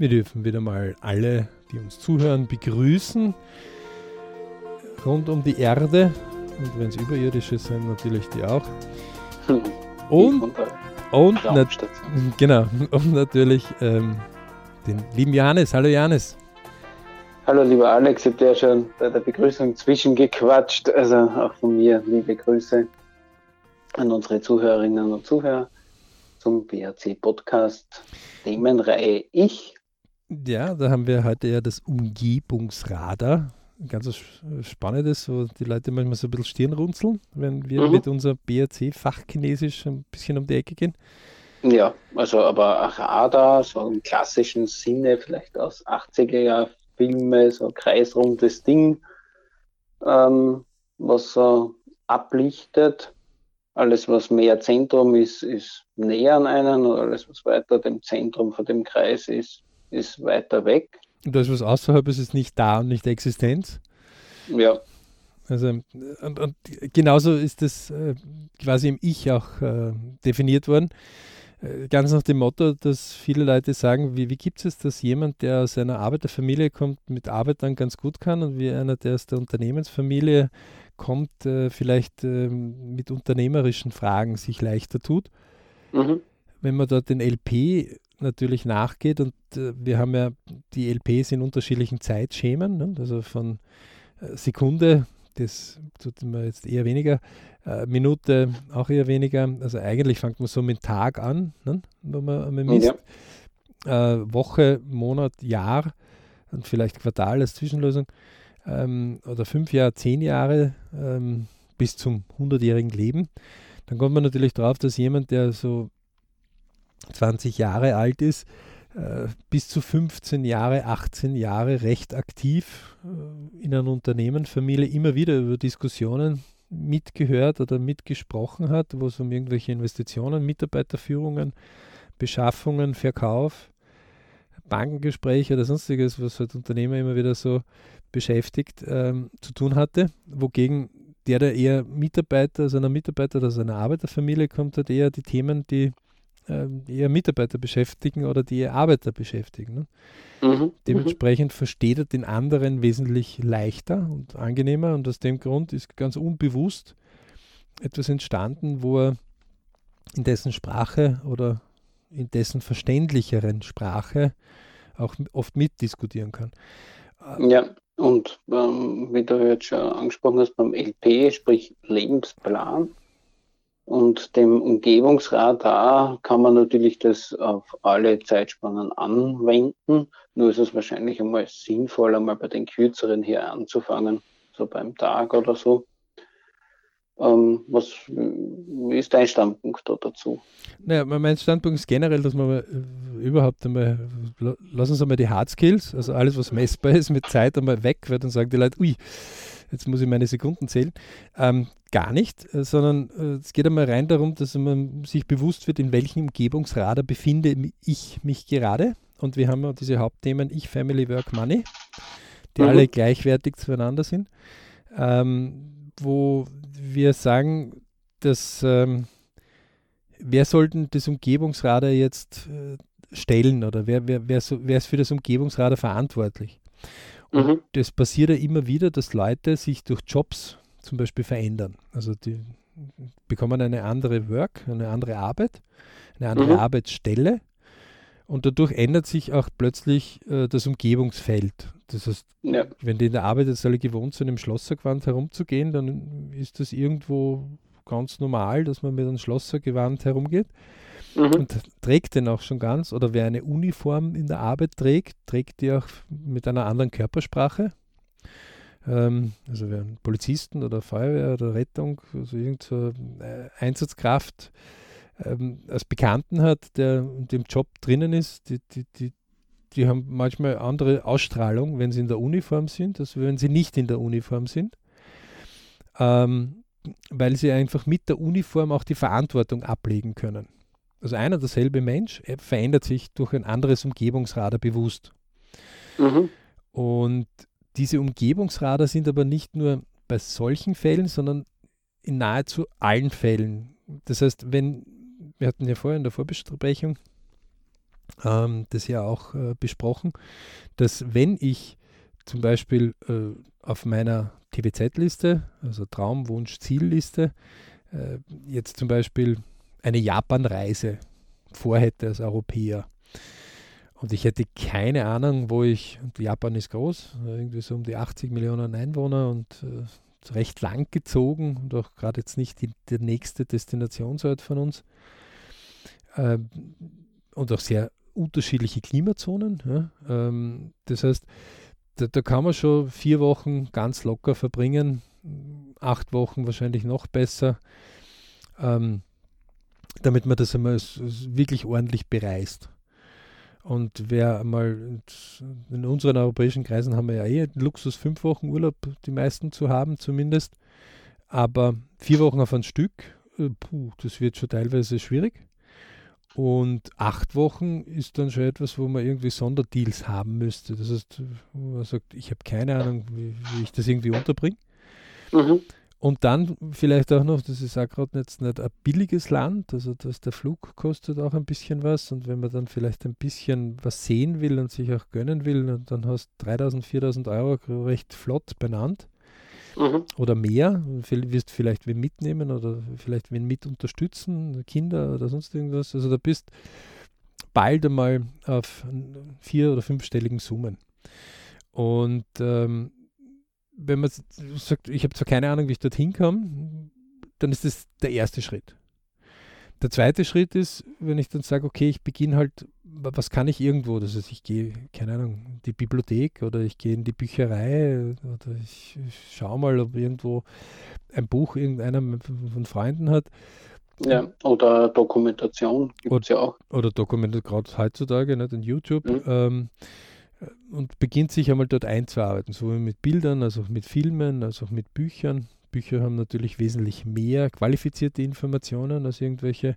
Wir dürfen wieder mal alle, die uns zuhören, begrüßen. Rund um die Erde. Und wenn es überirdische sind, natürlich die auch. Und, und, nat genau, und natürlich ähm, den lieben Johannes. Hallo Johannes. Hallo lieber Alex, ich habe ja schon bei der Begrüßung zwischengequatscht. Also auch von mir liebe Grüße an unsere Zuhörerinnen und Zuhörer zum BRC Podcast Themenreihe Ich ja, da haben wir heute ja das Umgebungsradar. Ganz spannendes, wo die Leute manchmal so ein bisschen Stirn runzeln, wenn wir mhm. mit unserem BRC-Fachchinesisch ein bisschen um die Ecke gehen. Ja, also aber Radar, so im klassischen Sinne, vielleicht aus 80er-Jahr-Filme, so kreisrundes Ding, ähm, was so ablichtet. Alles, was mehr Zentrum ist, ist näher an einen und alles, was weiter dem Zentrum von dem Kreis ist, ist weiter weg. Und das, was außerhalb ist, ist nicht da und nicht Existenz. Ja. Also, und, und genauso ist das äh, quasi im Ich auch äh, definiert worden. Äh, ganz nach dem Motto, dass viele Leute sagen, wie, wie gibt es, dass jemand, der aus einer Arbeiterfamilie kommt, mit Arbeit dann ganz gut kann und wie einer, der aus der Unternehmensfamilie kommt, vielleicht ähm, mit unternehmerischen Fragen sich leichter tut. Mhm. Wenn man dort den LP natürlich nachgeht und äh, wir haben ja die LPs in unterschiedlichen Zeitschemen, ne? also von äh, Sekunde, das tut man jetzt eher weniger, äh, Minute auch eher weniger, also eigentlich fängt man so mit Tag an, ne? wenn man, man misst, ja. äh, Woche, Monat, Jahr und vielleicht Quartal als Zwischenlösung ähm, oder fünf Jahre, zehn Jahre ähm, bis zum 100-jährigen Leben. Dann kommt man natürlich drauf, dass jemand, der so 20 Jahre alt ist, äh, bis zu 15 Jahre, 18 Jahre recht aktiv äh, in einer Unternehmenfamilie immer wieder über Diskussionen mitgehört oder mitgesprochen hat, wo es um irgendwelche Investitionen, Mitarbeiterführungen, Beschaffungen, Verkauf, Bankengespräche oder sonstiges, was halt Unternehmer immer wieder so beschäftigt, ähm, zu tun hatte, wogegen der, der eher Mitarbeiter, also einer Mitarbeiter oder seiner Arbeiterfamilie kommt, hat eher die Themen, die eher Mitarbeiter beschäftigen oder die eher Arbeiter beschäftigen. Ne? Mhm. Dementsprechend mhm. versteht er den anderen wesentlich leichter und angenehmer und aus dem Grund ist ganz unbewusst etwas entstanden, wo er in dessen Sprache oder in dessen verständlicheren Sprache auch oft mitdiskutieren kann. Ja, und ähm, wie du jetzt schon angesprochen hast, beim LP, sprich Lebensplan, und dem Umgebungsradar kann man natürlich das auf alle Zeitspannen anwenden. Nur ist es wahrscheinlich einmal sinnvoll, einmal bei den kürzeren hier anzufangen, so beim Tag oder so. Ähm, was ist dein Standpunkt da dazu? Naja, mein Standpunkt ist generell, dass man äh, überhaupt einmal, lass uns einmal die Hard Skills, also alles, was messbar ist, mit Zeit einmal weg wird und sagen die Leute, ui, jetzt muss ich meine Sekunden zählen. Ähm, gar nicht, äh, sondern äh, es geht einmal rein darum, dass man sich bewusst wird, in welchem Umgebungsradar befinde ich mich gerade. Und wir haben ja diese Hauptthemen Ich, Family, Work, Money, die mhm. alle gleichwertig zueinander sind, ähm, wo wir sagen, dass ähm, wer sollten das Umgebungsradar jetzt äh, stellen oder wer, wer, wer, so, wer ist für das Umgebungsradar verantwortlich? Und mhm. das passiert ja immer wieder, dass Leute sich durch Jobs zum Beispiel verändern. Also die bekommen eine andere Work, eine andere Arbeit, eine andere mhm. Arbeitsstelle und dadurch ändert sich auch plötzlich äh, das Umgebungsfeld. Das heißt, ja. wenn die in der Arbeit jetzt alle gewohnt sind, im Schlossergewand herumzugehen, dann ist das irgendwo ganz normal, dass man mit einem Schlossergewand herumgeht mhm. und trägt den auch schon ganz. Oder wer eine Uniform in der Arbeit trägt, trägt die auch mit einer anderen Körpersprache. Ähm, also wer einen Polizisten oder Feuerwehr oder Rettung, also irgendeine so, äh, Einsatzkraft ähm, als Bekannten hat, der in dem Job drinnen ist, die, die, die, die haben manchmal andere Ausstrahlung, wenn sie in der Uniform sind, als wenn sie nicht in der Uniform sind. Ähm, weil sie einfach mit der Uniform auch die Verantwortung ablegen können. Also einer derselbe Mensch verändert sich durch ein anderes Umgebungsradar bewusst. Mhm. Und diese Umgebungsradar sind aber nicht nur bei solchen Fällen, sondern in nahezu allen Fällen. Das heißt, wenn, wir hatten ja vorher in der Vorbesprechung ähm, das ja auch äh, besprochen, dass wenn ich zum Beispiel äh, auf meiner TVZ-Liste, also Traum, Wunsch, Zielliste, äh, jetzt zum Beispiel eine Japan-Reise vorhätte als Europäer. Und ich hätte keine Ahnung, wo ich, und Japan ist groß, irgendwie so um die 80 Millionen Einwohner und äh, recht lang gezogen und auch gerade jetzt nicht die, der nächste Destinationsort von uns. Äh, und auch sehr unterschiedliche Klimazonen. Ja? Ähm, das heißt, da, da, kann man schon vier Wochen ganz locker verbringen, acht Wochen wahrscheinlich noch besser, ähm, damit man das einmal wirklich ordentlich bereist. Und wer mal in unseren europäischen Kreisen haben wir ja eh Luxus, fünf Wochen Urlaub, die meisten zu haben zumindest. Aber vier Wochen auf ein Stück, äh, puh, das wird schon teilweise schwierig. Und acht Wochen ist dann schon etwas, wo man irgendwie Sonderdeals haben müsste. Das heißt, man sagt, ich habe keine Ahnung, wie, wie, ich das irgendwie unterbringe. Mhm. Und dann vielleicht auch noch, das ist auch gerade jetzt nicht ein billiges Land, also dass der Flug kostet auch ein bisschen was. Und wenn man dann vielleicht ein bisschen was sehen will und sich auch gönnen will, dann hast du 3000, 4000 Euro recht flott benannt mhm. oder mehr. Wirst vielleicht wen mitnehmen oder vielleicht wen mit unterstützen, Kinder oder sonst irgendwas. Also da bist bald einmal auf vier- oder fünfstelligen Summen. Und ähm, wenn man sagt, ich habe zwar keine Ahnung, wie ich dorthin komme, dann ist das der erste Schritt. Der zweite Schritt ist, wenn ich dann sage, okay, ich beginne halt, was kann ich irgendwo? Das heißt, ich gehe, keine Ahnung, in die Bibliothek oder ich gehe in die Bücherei oder ich, ich schaue mal, ob irgendwo ein Buch irgendeiner von Freunden hat. Ja, oder Dokumentation gibt es ja auch. Oder Dokumentation, gerade heutzutage, nicht, in YouTube. Mhm. Ähm, und beginnt sich einmal dort einzuarbeiten, sowohl mit Bildern, als auch mit Filmen, als auch mit Büchern. Bücher haben natürlich wesentlich mehr qualifizierte Informationen als irgendwelche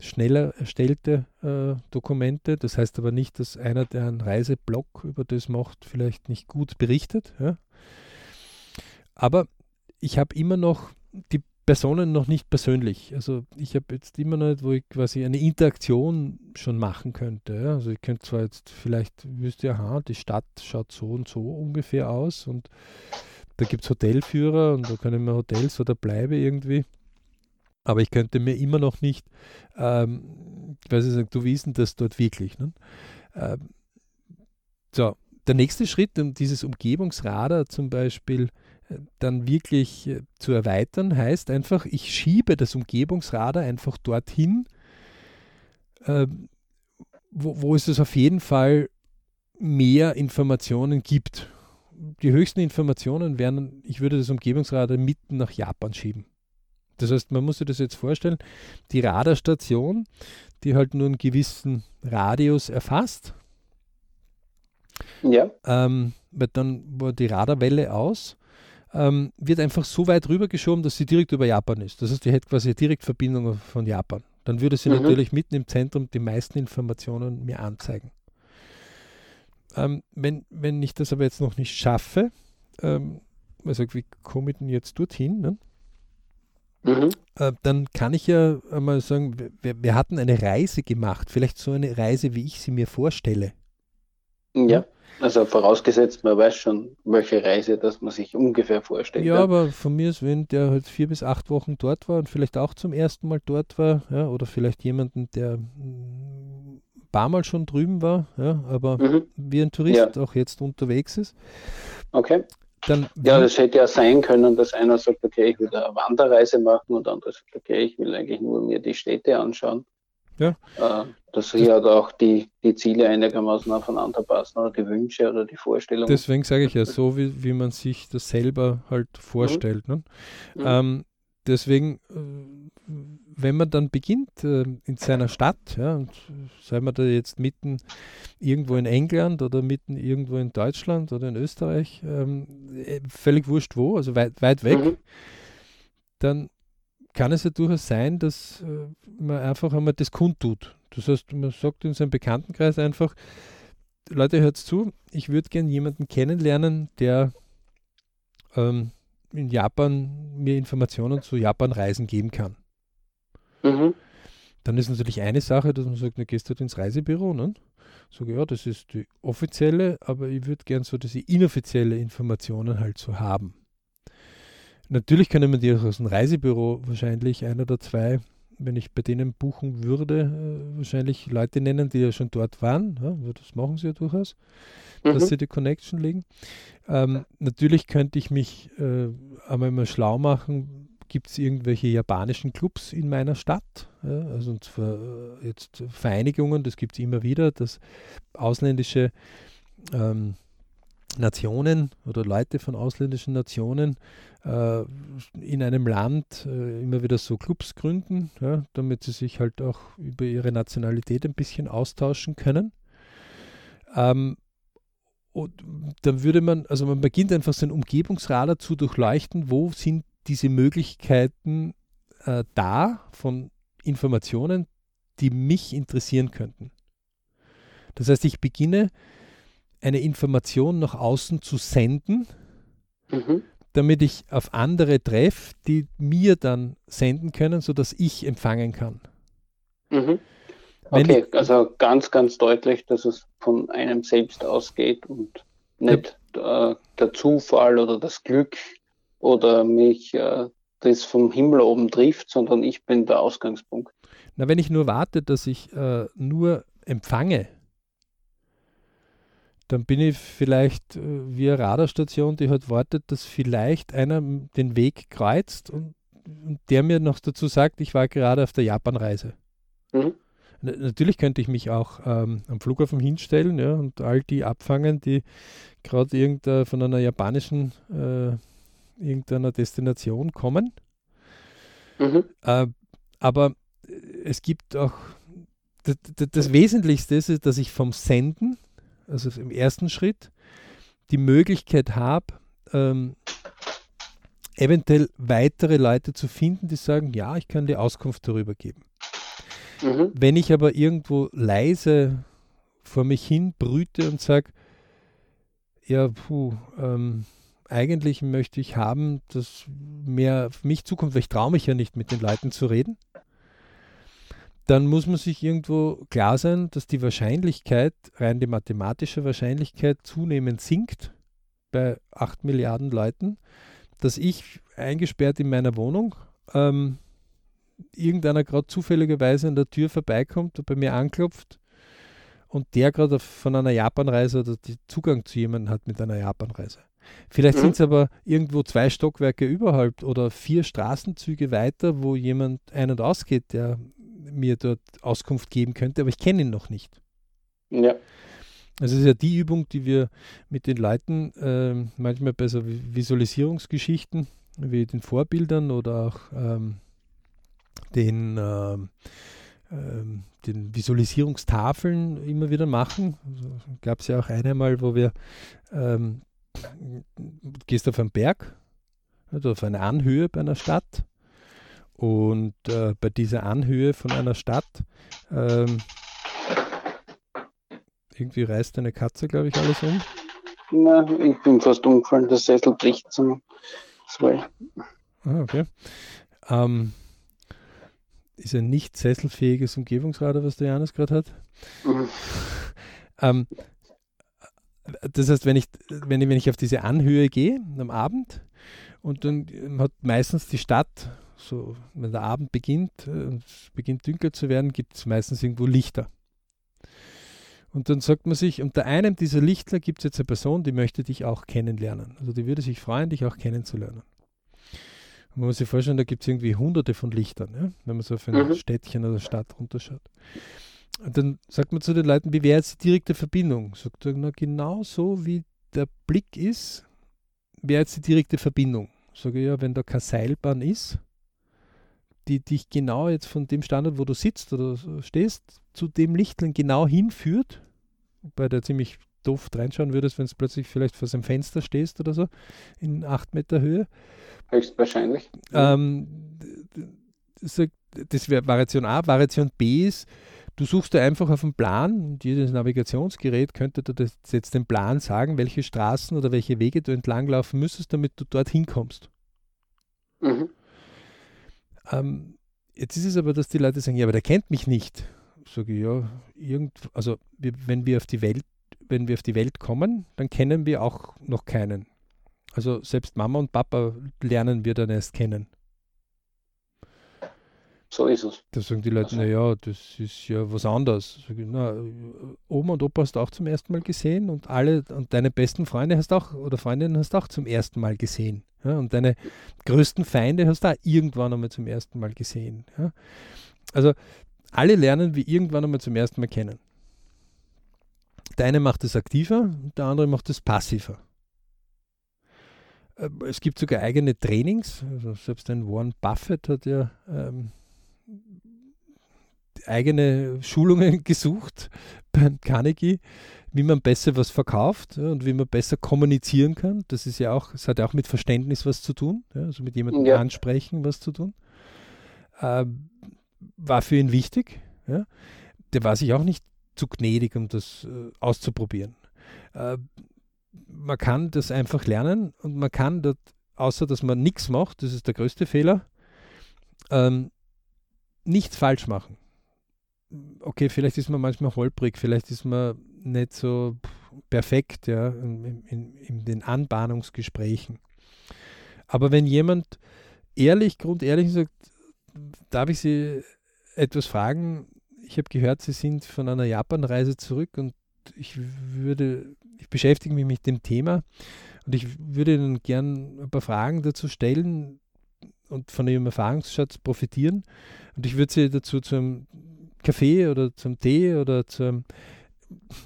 schneller erstellte äh, Dokumente. Das heißt aber nicht, dass einer, der einen Reiseblog über das macht, vielleicht nicht gut berichtet. Ja? Aber ich habe immer noch die Personen noch nicht persönlich. Also ich habe jetzt immer noch nicht, wo ich quasi eine Interaktion schon machen könnte. Ja? Also ich könnte zwar jetzt vielleicht, wüsste aha, die Stadt schaut so und so ungefähr aus und da gibt es Hotelführer und da können wir Hotels oder bleibe irgendwie. Aber ich könnte mir immer noch nicht, ähm, ich weiß nicht, du wissen das dort wirklich. Ne? Ähm, so, der nächste Schritt, um dieses Umgebungsradar zum Beispiel äh, dann wirklich äh, zu erweitern, heißt einfach, ich schiebe das Umgebungsradar einfach dorthin, äh, wo, wo es auf jeden Fall mehr Informationen gibt die höchsten Informationen wären, ich würde das Umgebungsradar mitten nach Japan schieben. Das heißt, man muss sich das jetzt vorstellen, die Radarstation, die halt nur einen gewissen Radius erfasst, ja. ähm, wird dann war die Radarwelle aus, ähm, wird einfach so weit rübergeschoben, dass sie direkt über Japan ist. Das heißt, die hätte quasi eine Direktverbindung von Japan. Dann würde sie mhm. natürlich mitten im Zentrum die meisten Informationen mir anzeigen. Ähm, wenn, wenn ich das aber jetzt noch nicht schaffe, ähm, also wie komme ich denn jetzt dorthin? Ne? Mhm. Äh, dann kann ich ja einmal sagen, wir, wir, hatten eine Reise gemacht, vielleicht so eine Reise, wie ich sie mir vorstelle. Ja, also vorausgesetzt, man weiß schon, welche Reise, dass man sich ungefähr vorstellt. Ja, ja, aber von mir ist, wenn der halt vier bis acht Wochen dort war und vielleicht auch zum ersten Mal dort war, ja, oder vielleicht jemanden, der paar Mal schon drüben war, ja, aber mhm. wie ein Tourist ja. auch jetzt unterwegs ist. Okay. Dann, ja, das hätte ja sein können, dass einer sagt, okay, ich will eine Wanderreise machen und andere sagt, okay, ich will eigentlich nur mir die Städte anschauen. Ja. Äh, dass hier halt auch die, die Ziele einigermaßen aufeinander passen oder die Wünsche oder die Vorstellungen. Deswegen sage ich ja, so wie, wie man sich das selber halt vorstellt. Mhm. Ne? Mhm. Ähm, deswegen äh, wenn man dann beginnt äh, in seiner Stadt, ja, und sei man da jetzt mitten irgendwo in England oder mitten irgendwo in Deutschland oder in Österreich, ähm, äh, völlig wurscht wo, also weit, weit weg, mhm. dann kann es ja durchaus sein, dass äh, man einfach einmal das kundtut. Das heißt, man sagt in seinem Bekanntenkreis einfach, Leute, hört zu, ich würde gerne jemanden kennenlernen, der ähm, in Japan mir Informationen zu Japan-Reisen geben kann. Mhm. dann ist natürlich eine Sache, dass man sagt, na, gehst du halt ins Reisebüro, ne? Sage, ja, das ist die offizielle, aber ich würde gern so diese inoffizielle Informationen halt so haben. Natürlich können wir die auch aus dem Reisebüro wahrscheinlich, ein oder zwei, wenn ich bei denen buchen würde, äh, wahrscheinlich Leute nennen, die ja schon dort waren. Ja, das machen sie ja durchaus, mhm. dass sie die Connection legen. Ähm, natürlich könnte ich mich äh, einmal mal schlau machen, gibt es irgendwelche japanischen Clubs in meiner Stadt? Ja, also äh, jetzt Vereinigungen, das gibt es immer wieder, dass ausländische ähm, Nationen oder Leute von ausländischen Nationen äh, in einem Land äh, immer wieder so Clubs gründen, ja, damit sie sich halt auch über ihre Nationalität ein bisschen austauschen können. Ähm, und dann würde man, also man beginnt einfach seinen Umgebungsradar zu durchleuchten, wo sind diese Möglichkeiten äh, da von Informationen, die mich interessieren könnten. Das heißt, ich beginne eine Information nach außen zu senden, mhm. damit ich auf andere treffe, die mir dann senden können, sodass ich empfangen kann. Mhm. Okay, ich, also ganz, ganz deutlich, dass es von einem selbst ausgeht und nicht ja. äh, der Zufall oder das Glück oder mich äh, das vom Himmel oben trifft, sondern ich bin der Ausgangspunkt. Na, wenn ich nur warte, dass ich äh, nur empfange, dann bin ich vielleicht äh, wie eine Radarstation, die halt wartet, dass vielleicht einer den Weg kreuzt und, und der mir noch dazu sagt, ich war gerade auf der Japanreise. Mhm. Natürlich könnte ich mich auch ähm, am Flughafen hinstellen ja, und all die abfangen, die gerade von einer japanischen äh, irgendeiner Destination kommen. Mhm. Äh, aber es gibt auch, das, das, Wesentlichste ist, dass ich vom Senden, also im ersten Schritt, die Möglichkeit habe, ähm, eventuell weitere Leute zu finden, die sagen, ja, ich kann die Auskunft darüber geben. Mhm. Wenn ich aber irgendwo leise vor mich hin brüte und sage, ja, puh, ähm, eigentlich möchte ich haben, dass mehr auf mich zukommt, weil ich traue mich ja nicht mit den Leuten zu reden. Dann muss man sich irgendwo klar sein, dass die Wahrscheinlichkeit, rein die mathematische Wahrscheinlichkeit zunehmend sinkt bei 8 Milliarden Leuten, dass ich eingesperrt in meiner Wohnung ähm, irgendeiner gerade zufälligerweise an der Tür vorbeikommt und bei mir anklopft und der gerade von einer Japanreise oder Zugang zu jemandem hat mit einer Japanreise. Vielleicht mhm. sind es aber irgendwo zwei Stockwerke überhalb oder vier Straßenzüge weiter, wo jemand ein- und ausgeht, der mir dort Auskunft geben könnte, aber ich kenne ihn noch nicht. Ja. Also es ist ja die Übung, die wir mit den Leuten äh, manchmal bei so Visualisierungsgeschichten wie den Vorbildern oder auch ähm, den, äh, äh, den Visualisierungstafeln immer wieder machen. Also, Gab es ja auch einmal, wo wir ähm, gehst auf einen Berg, also auf eine Anhöhe bei einer Stadt. Und äh, bei dieser Anhöhe von einer Stadt, ähm, irgendwie reißt eine Katze, glaube ich, alles um. Na, ich bin fast umgefallen, der Sessel bricht zum zwei. Ah, okay. Ähm, ist ein nicht sesselfähiges Umgebungsradar, was der Janus gerade hat. Mhm. ähm, das heißt, wenn ich, wenn ich, wenn ich auf diese Anhöhe gehe am Abend und dann hat meistens die Stadt, so wenn der Abend beginnt und es beginnt dunkel zu werden, gibt es meistens irgendwo Lichter. Und dann sagt man sich, unter einem dieser Lichter gibt es jetzt eine Person, die möchte dich auch kennenlernen. Also die würde sich freuen, dich auch kennenzulernen. Und man muss sich vorstellen, da gibt es irgendwie hunderte von Lichtern, ja? wenn man so auf ein mhm. Städtchen oder Stadt runterschaut. Und dann sagt man zu den Leuten, wie wäre jetzt die direkte Verbindung? Sagt er, na genau so wie der Blick ist, wäre jetzt die direkte Verbindung. Sage ich, ja, wenn da keine Seilbahn ist, die dich genau jetzt von dem Standort, wo du sitzt oder stehst, zu dem Lichtlein genau hinführt, bei der ziemlich doof reinschauen würdest, wenn du plötzlich vielleicht vor seinem Fenster stehst oder so, in acht Meter Höhe. Höchstwahrscheinlich. Ähm, das wäre Variation A. Variation B ist, Du suchst da einfach auf dem Plan und jedes Navigationsgerät könnte dir jetzt den Plan sagen, welche Straßen oder welche Wege du entlanglaufen müsstest, damit du dorthin kommst. Mhm. Ähm, Jetzt ist es aber, dass die Leute sagen, ja, aber der kennt mich nicht. Sage ich, ja, irgend, also wenn wir auf die Welt, wenn wir auf die Welt kommen, dann kennen wir auch noch keinen. Also selbst Mama und Papa lernen wir dann erst kennen. So ist es. Da sagen die Leute, also. naja, das ist ja was anderes. Ich, na, Oma und Opa hast du auch zum ersten Mal gesehen und alle und deine besten Freunde hast auch oder Freundinnen hast du auch zum ersten Mal gesehen. Ja, und deine größten Feinde hast du auch irgendwann einmal zum ersten Mal gesehen. Ja. Also alle lernen wir irgendwann einmal zum ersten Mal kennen. Der eine macht es aktiver, der andere macht es passiver. Äh, es gibt sogar eigene Trainings. Also selbst ein Warren Buffett hat ja ähm, eigene Schulungen gesucht beim Carnegie, wie man besser was verkauft ja, und wie man besser kommunizieren kann. Das ist ja auch, es hat ja auch mit Verständnis was zu tun, ja, also mit jemandem ja. ansprechen was zu tun. Äh, war für ihn wichtig. Der war sich auch nicht zu gnädig, um das äh, auszuprobieren. Äh, man kann das einfach lernen und man kann dort, außer dass man nichts macht, das ist der größte Fehler, ähm, nichts falsch machen. Okay, vielleicht ist man manchmal holprig, vielleicht ist man nicht so perfekt ja, in, in, in den Anbahnungsgesprächen. Aber wenn jemand ehrlich, grundehrlich sagt, darf ich Sie etwas fragen? Ich habe gehört, Sie sind von einer Japanreise zurück und ich würde, ich beschäftige mich mit dem Thema und ich würde Ihnen gern ein paar Fragen dazu stellen und von Ihrem Erfahrungsschatz profitieren. Und ich würde Sie dazu zum Kaffee oder zum Tee oder zum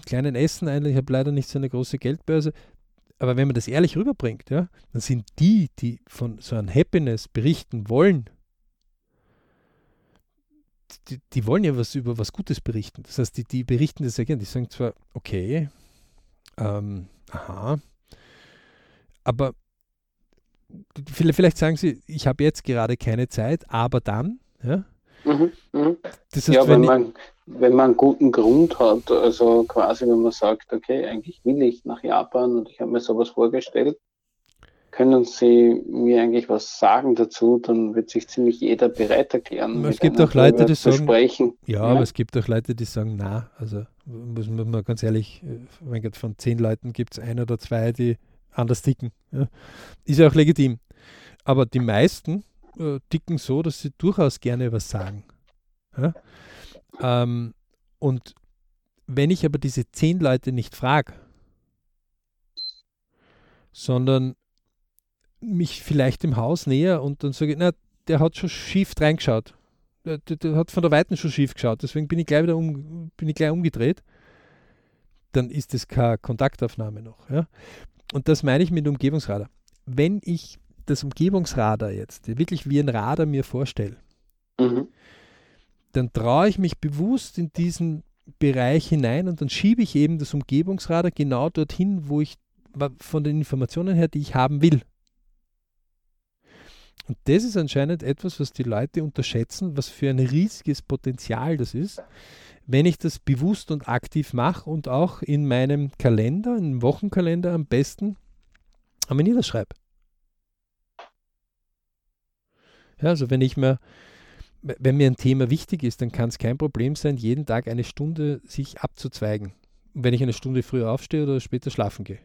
kleinen Essen einladen. Ich habe leider nicht so eine große Geldbörse. Aber wenn man das ehrlich rüberbringt, ja, dann sind die, die von so einem Happiness berichten wollen, die, die, wollen ja was über was Gutes berichten. Das heißt, die, die berichten das sehr gerne. Die sagen zwar, okay, ähm, aha, aber vielleicht sagen sie, ich habe jetzt gerade keine Zeit, aber dann, ja. Mhm, mh. Das heißt, ja, wenn, wenn man, wenn man einen guten Grund hat, also quasi, wenn man sagt, okay, eigentlich will ich nach Japan und ich habe mir sowas vorgestellt, können Sie mir eigentlich was sagen dazu, dann wird sich ziemlich jeder bereit erklären. Es gibt auch Leute, die sagen, ja, ja, aber es gibt auch Leute, die sagen, na, also muss man ganz ehrlich, mein Gott, von zehn Leuten gibt es ein oder zwei, die anders ticken. Ja. Ist ja auch legitim. Aber die meisten äh, ticken so, dass sie durchaus gerne was sagen. Ja. Ähm, und wenn ich aber diese zehn Leute nicht frage, sondern mich vielleicht im Haus näher und dann sage ich, na, der hat schon schief reingeschaut. Der, der, der, hat von der Weiten schon schief geschaut, deswegen bin ich gleich wieder um, bin ich gleich umgedreht. Dann ist das keine Kontaktaufnahme noch. Ja? Und das meine ich mit Umgebungsradar. Wenn ich das Umgebungsradar jetzt wirklich wie ein Radar mir vorstelle, mhm. dann traue ich mich bewusst in diesen Bereich hinein und dann schiebe ich eben das Umgebungsradar genau dorthin, wo ich von den Informationen her, die ich haben will. Und das ist anscheinend etwas, was die Leute unterschätzen, was für ein riesiges Potenzial das ist, wenn ich das bewusst und aktiv mache und auch in meinem Kalender, im Wochenkalender am besten einmal niederschreibe. Ja, also wenn ich mir, wenn mir ein Thema wichtig ist, dann kann es kein Problem sein, jeden Tag eine Stunde sich abzuzweigen. Wenn ich eine Stunde früher aufstehe oder später schlafen gehe.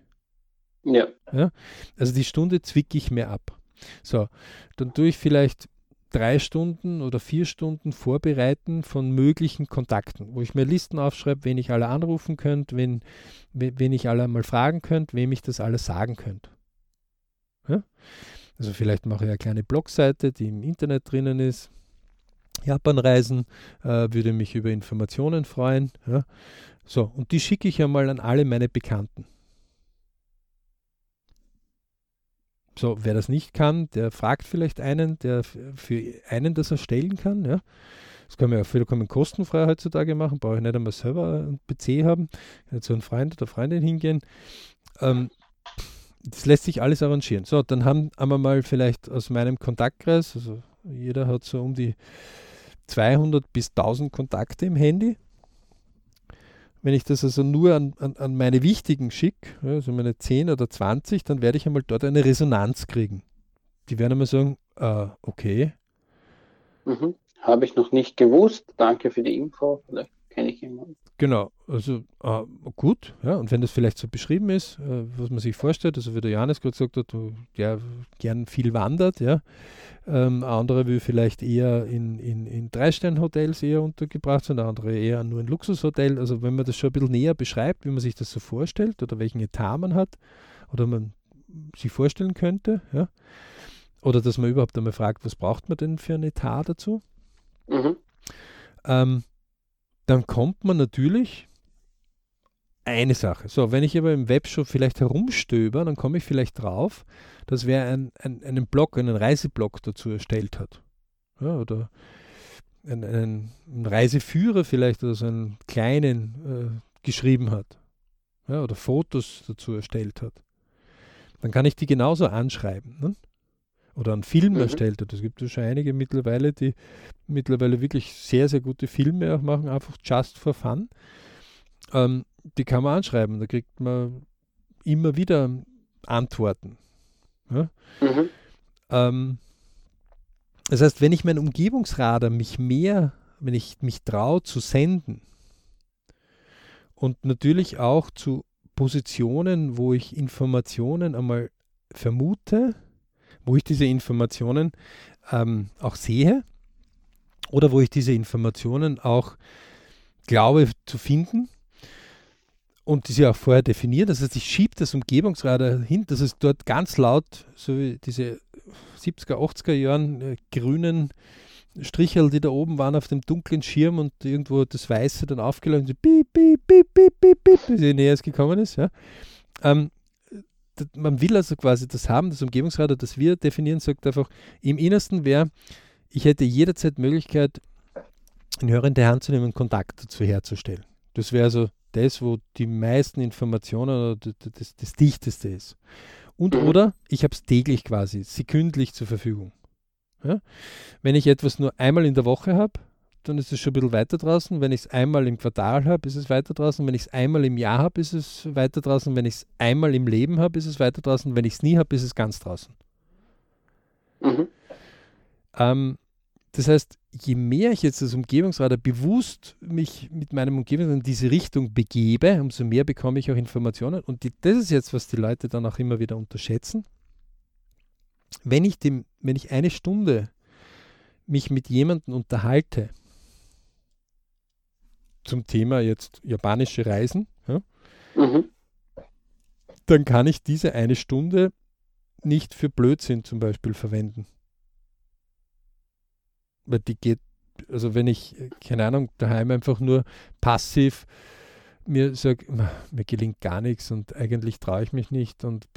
Ja. ja. Also die Stunde zwicke ich mir ab. So, dann tue ich vielleicht drei Stunden oder vier Stunden vorbereiten von möglichen Kontakten, wo ich mir Listen aufschreibe, wen ich alle anrufen könnte, wen, wen ich alle mal fragen könnte, wem ich das alles sagen könnte. Ja? Also vielleicht mache ich eine kleine Blogseite, die im Internet drinnen ist. Japanreisen äh, würde mich über Informationen freuen. Ja? So, und die schicke ich ja mal an alle meine Bekannten. So, wer das nicht kann, der fragt vielleicht einen, der für einen das erstellen kann. Ja. Das kann man ja vollkommen kostenfrei heutzutage machen, brauche ich nicht einmal selber einen PC haben, kann zu einem Freund oder Freundin hingehen. Ähm, das lässt sich alles arrangieren. So, dann haben, wir mal vielleicht aus meinem Kontaktkreis, also jeder hat so um die 200 bis 1000 Kontakte im Handy. Wenn ich das also nur an, an, an meine wichtigen schicke, also meine 10 oder 20, dann werde ich einmal dort eine Resonanz kriegen. Die werden einmal sagen, äh, okay, mhm. Habe ich noch nicht gewusst. Danke für die Info. Vielleicht kenne ich jemanden. Genau, also äh, gut, ja, und wenn das vielleicht so beschrieben ist, äh, was man sich vorstellt, also wie der Johannes gerade gesagt hat, der gern viel wandert, ja, ähm, andere will vielleicht eher in, in, in Drei-Sterne-Hotels eher untergebracht sein, der andere eher nur in Luxushotel, also wenn man das schon ein bisschen näher beschreibt, wie man sich das so vorstellt oder welchen Etat man hat oder man sich vorstellen könnte, ja, oder dass man überhaupt einmal fragt, was braucht man denn für ein Etat dazu, mhm. ähm, dann kommt man natürlich eine Sache. So, wenn ich aber im Web schon vielleicht herumstöber, dann komme ich vielleicht drauf, dass wer ein, ein, einen Blog, einen Reiseblog dazu erstellt hat. Ja, oder einen, einen, Reiseführer vielleicht oder so einen kleinen äh, geschrieben hat. Ja, oder Fotos dazu erstellt hat. Dann kann ich die genauso anschreiben. Ne? Oder einen Film mhm. erstellt hat. Es gibt ja schon einige mittlerweile, die mittlerweile wirklich sehr, sehr gute Filme auch machen, einfach just for fun. Ähm, die kann man anschreiben, da kriegt man immer wieder Antworten. Ja? Mhm. Ähm, das heißt, wenn ich meinen Umgebungsradar mich mehr, wenn ich mich traue zu senden und natürlich auch zu Positionen, wo ich Informationen einmal vermute, wo ich diese Informationen ähm, auch sehe oder wo ich diese Informationen auch glaube zu finden und die sie auch vorher definiert. Das heißt, ich schiebe das Umgebungsradar hin, dass es dort ganz laut, so wie diese 70er, 80er Jahren äh, grünen Strichel, die da oben waren auf dem dunklen Schirm und irgendwo das Weiße dann aufgeleuchtet, so piep, piep, bis sie näher gekommen ist. Ja. Ähm, man will also quasi das haben, das Umgebungsradar, das wir definieren, sagt einfach, im Innersten wäre, ich hätte jederzeit Möglichkeit, einen Hörer in der Hand zu nehmen und Kontakt dazu herzustellen. Das wäre also das, wo die meisten Informationen oder das, das, das Dichteste ist. Und mhm. oder ich habe es täglich quasi, sekündlich zur Verfügung. Ja? Wenn ich etwas nur einmal in der Woche habe, dann ist es schon ein bisschen weiter draußen. Wenn ich es einmal im Quartal habe, ist es weiter draußen. Wenn ich es einmal im Jahr habe, ist es weiter draußen. Wenn ich es einmal im Leben habe, ist es weiter draußen. Wenn ich es nie habe, ist es ganz draußen. Mhm. Ähm, das heißt, je mehr ich jetzt als Umgebungsradar bewusst mich mit meinem Umgebung in diese Richtung begebe, umso mehr bekomme ich auch Informationen. Und die, das ist jetzt, was die Leute dann auch immer wieder unterschätzen. Wenn ich, dem, wenn ich eine Stunde mich mit jemandem unterhalte, zum Thema jetzt japanische Reisen, ja, mhm. dann kann ich diese eine Stunde nicht für Blödsinn zum Beispiel verwenden. Weil die geht, also wenn ich, keine Ahnung, daheim einfach nur passiv mir sage, mir gelingt gar nichts und eigentlich traue ich mich nicht und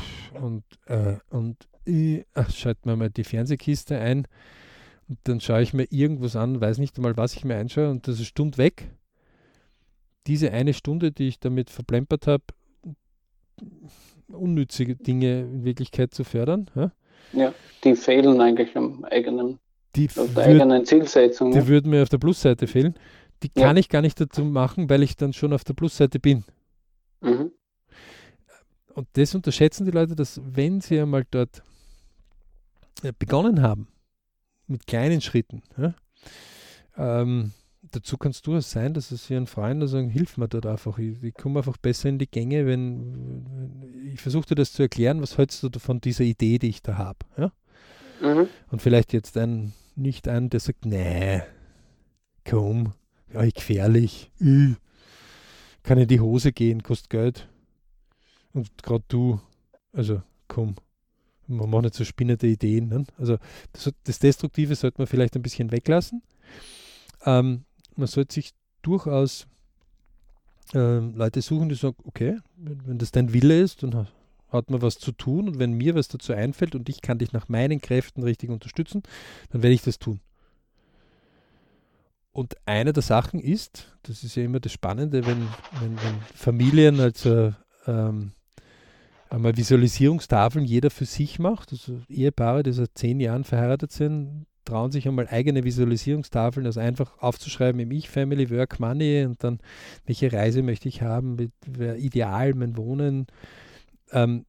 und äh, und ich, ach, schalte mir mal die Fernsehkiste ein und dann schaue ich mir irgendwas an, weiß nicht einmal, was ich mir einschaue und das ist eine Stunde weg diese eine Stunde, die ich damit verplempert habe, unnützige Dinge in Wirklichkeit zu fördern. Ja, ja die fehlen eigentlich am eigenen, die auf der würd, eigenen Zielsetzung. Die würden mir auf der Plusseite fehlen. Die kann ja. ich gar nicht dazu machen, weil ich dann schon auf der Plusseite bin. Mhm. Und das unterschätzen die Leute, dass wenn sie einmal dort äh, begonnen haben, mit kleinen Schritten, ja, ähm, dazu kannst du es sein, dass es hier ein Freund sagen, hilf mir dort einfach. Ich, ich komme einfach besser in die Gänge, wenn ich versuche dir das zu erklären, was hältst du von dieser Idee, die ich da habe. Ja? Mhm. Und vielleicht jetzt ein, nicht einen, der sagt, nee, komm, ja, gefährlich, äh, kann in die Hose gehen, kostet Geld. Und gerade du, also komm, man macht nicht so spinnende Ideen. Ne? Also das, das Destruktive sollte man vielleicht ein bisschen weglassen. Ähm, man sollte sich durchaus äh, Leute suchen, die sagen, okay, wenn, wenn das dein Wille ist, dann hat man was zu tun und wenn mir was dazu einfällt und ich kann dich nach meinen Kräften richtig unterstützen, dann werde ich das tun. Und eine der Sachen ist, das ist ja immer das Spannende, wenn, wenn, wenn Familien also ähm, einmal Visualisierungstafeln jeder für sich macht, also Ehepaare, die seit zehn Jahren verheiratet sind, trauen sich einmal eigene Visualisierungstafeln, also einfach aufzuschreiben im Ich, Family, Work, Money und dann, welche Reise möchte ich haben, wäre ideal, mein Wohnen. Ähm,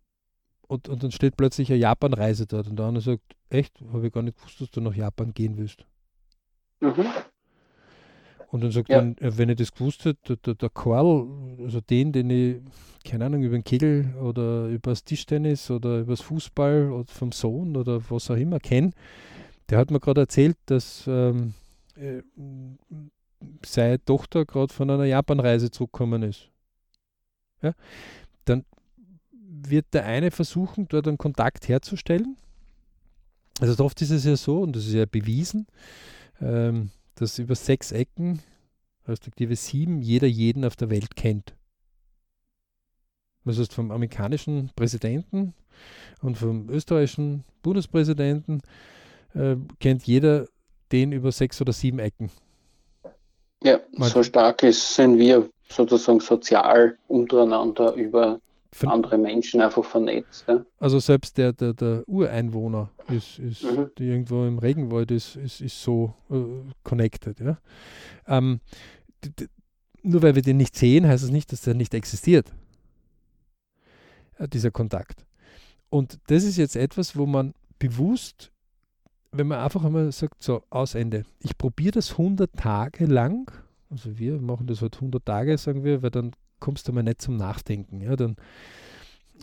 und, und dann steht plötzlich eine Japan-Reise dort und der andere sagt, echt, habe ich gar nicht gewusst, dass du nach Japan gehen willst. Mhm. Und dann sagt ja. man, wenn ich das gewusst hätte, der, der Karl, also den, den ich, keine Ahnung, über den Kegel oder über das Tischtennis oder über das Fußball oder vom Sohn oder was auch immer kenne, der hat mir gerade erzählt, dass ähm, äh, seine Tochter gerade von einer Japanreise zurückgekommen ist. Ja? Dann wird der eine versuchen, dort einen Kontakt herzustellen. Also oft ist es ja so, und das ist ja bewiesen, ähm, dass über sechs Ecken, respektive sieben, jeder jeden auf der Welt kennt. Das heißt, vom amerikanischen Präsidenten und vom österreichischen Bundespräsidenten äh, kennt jeder den über sechs oder sieben Ecken. Ja, Man so stark ist, sind wir sozusagen sozial untereinander über Ver andere Menschen einfach vernetzt. Ja? Also selbst der, der, der Ureinwohner ist, ist mhm. irgendwo im Regenwald ist, ist, ist so äh, connected. Ja? Ähm, nur weil wir den nicht sehen, heißt es das nicht, dass der nicht existiert, äh, dieser Kontakt. Und das ist jetzt etwas, wo man bewusst, wenn man einfach einmal sagt, so, aus Ende, ich probiere das 100 Tage lang, also wir machen das halt 100 Tage, sagen wir, weil dann kommst du mal nicht zum Nachdenken. Ja, dann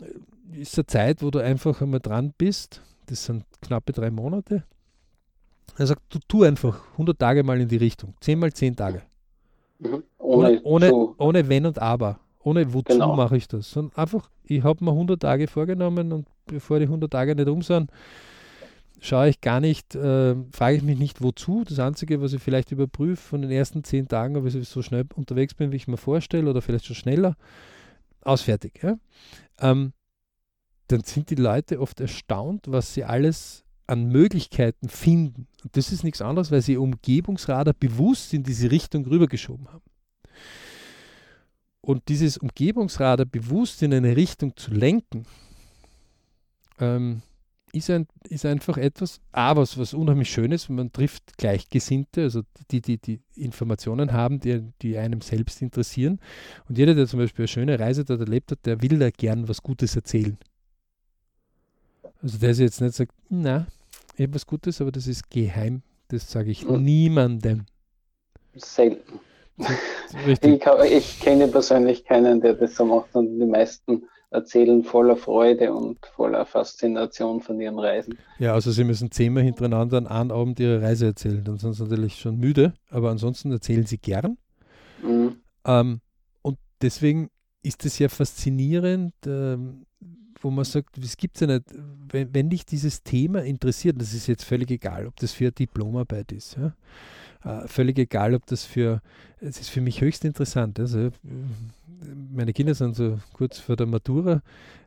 äh, ist eine Zeit, wo du einfach einmal dran bist. Das sind knappe drei Monate. Er sagt, du tu einfach 100 Tage mal in die Richtung. 10 mal 10 Tage. Mhm. Ohne, ohne, ohne, Wenn und Aber. Ohne wozu genau. mache ich das. Sondern einfach, ich habe mir 100 Tage vorgenommen und bevor die 100 Tage nicht um sind, schaue ich gar nicht, äh, frage ich mich nicht wozu. Das Einzige, was ich vielleicht überprüfe von den ersten zehn Tagen, ob ich so schnell unterwegs bin, wie ich mir vorstelle, oder vielleicht schon schneller, ausfertig. Ja? Ähm, dann sind die Leute oft erstaunt, was sie alles an Möglichkeiten finden. Und das ist nichts anderes, weil sie ihr Umgebungsradar bewusst in diese Richtung rübergeschoben haben. Und dieses Umgebungsradar bewusst in eine Richtung zu lenken, ähm, ist, ein, ist einfach etwas, A, was, was unheimlich schön ist, man trifft Gleichgesinnte, also die, die, die Informationen haben, die, die einem selbst interessieren. Und jeder, der zum Beispiel eine schöne Reise dort erlebt hat, der will da gern was Gutes erzählen. Also der ist jetzt nicht sagt, na, ich habe was Gutes, aber das ist geheim. Das sage ich hm. niemandem. Selten. Ich, ich, kenne persönlich keinen, der das so macht und die meisten erzählen voller Freude und voller Faszination von ihren Reisen. Ja, also sie müssen zehnmal hintereinander an einem Abend ihre Reise erzählen. Dann sind sie natürlich schon müde, aber ansonsten erzählen sie gern. Mhm. Ähm, und deswegen ist es ja faszinierend, ähm, wo man sagt, es gibt ja nicht, wenn, wenn dich dieses Thema interessiert, das ist jetzt völlig egal, ob das für eine Diplomarbeit ist. Ja? Äh, völlig egal, ob das für, es ist für mich höchst interessant. Also, meine Kinder sind so kurz vor der Matura,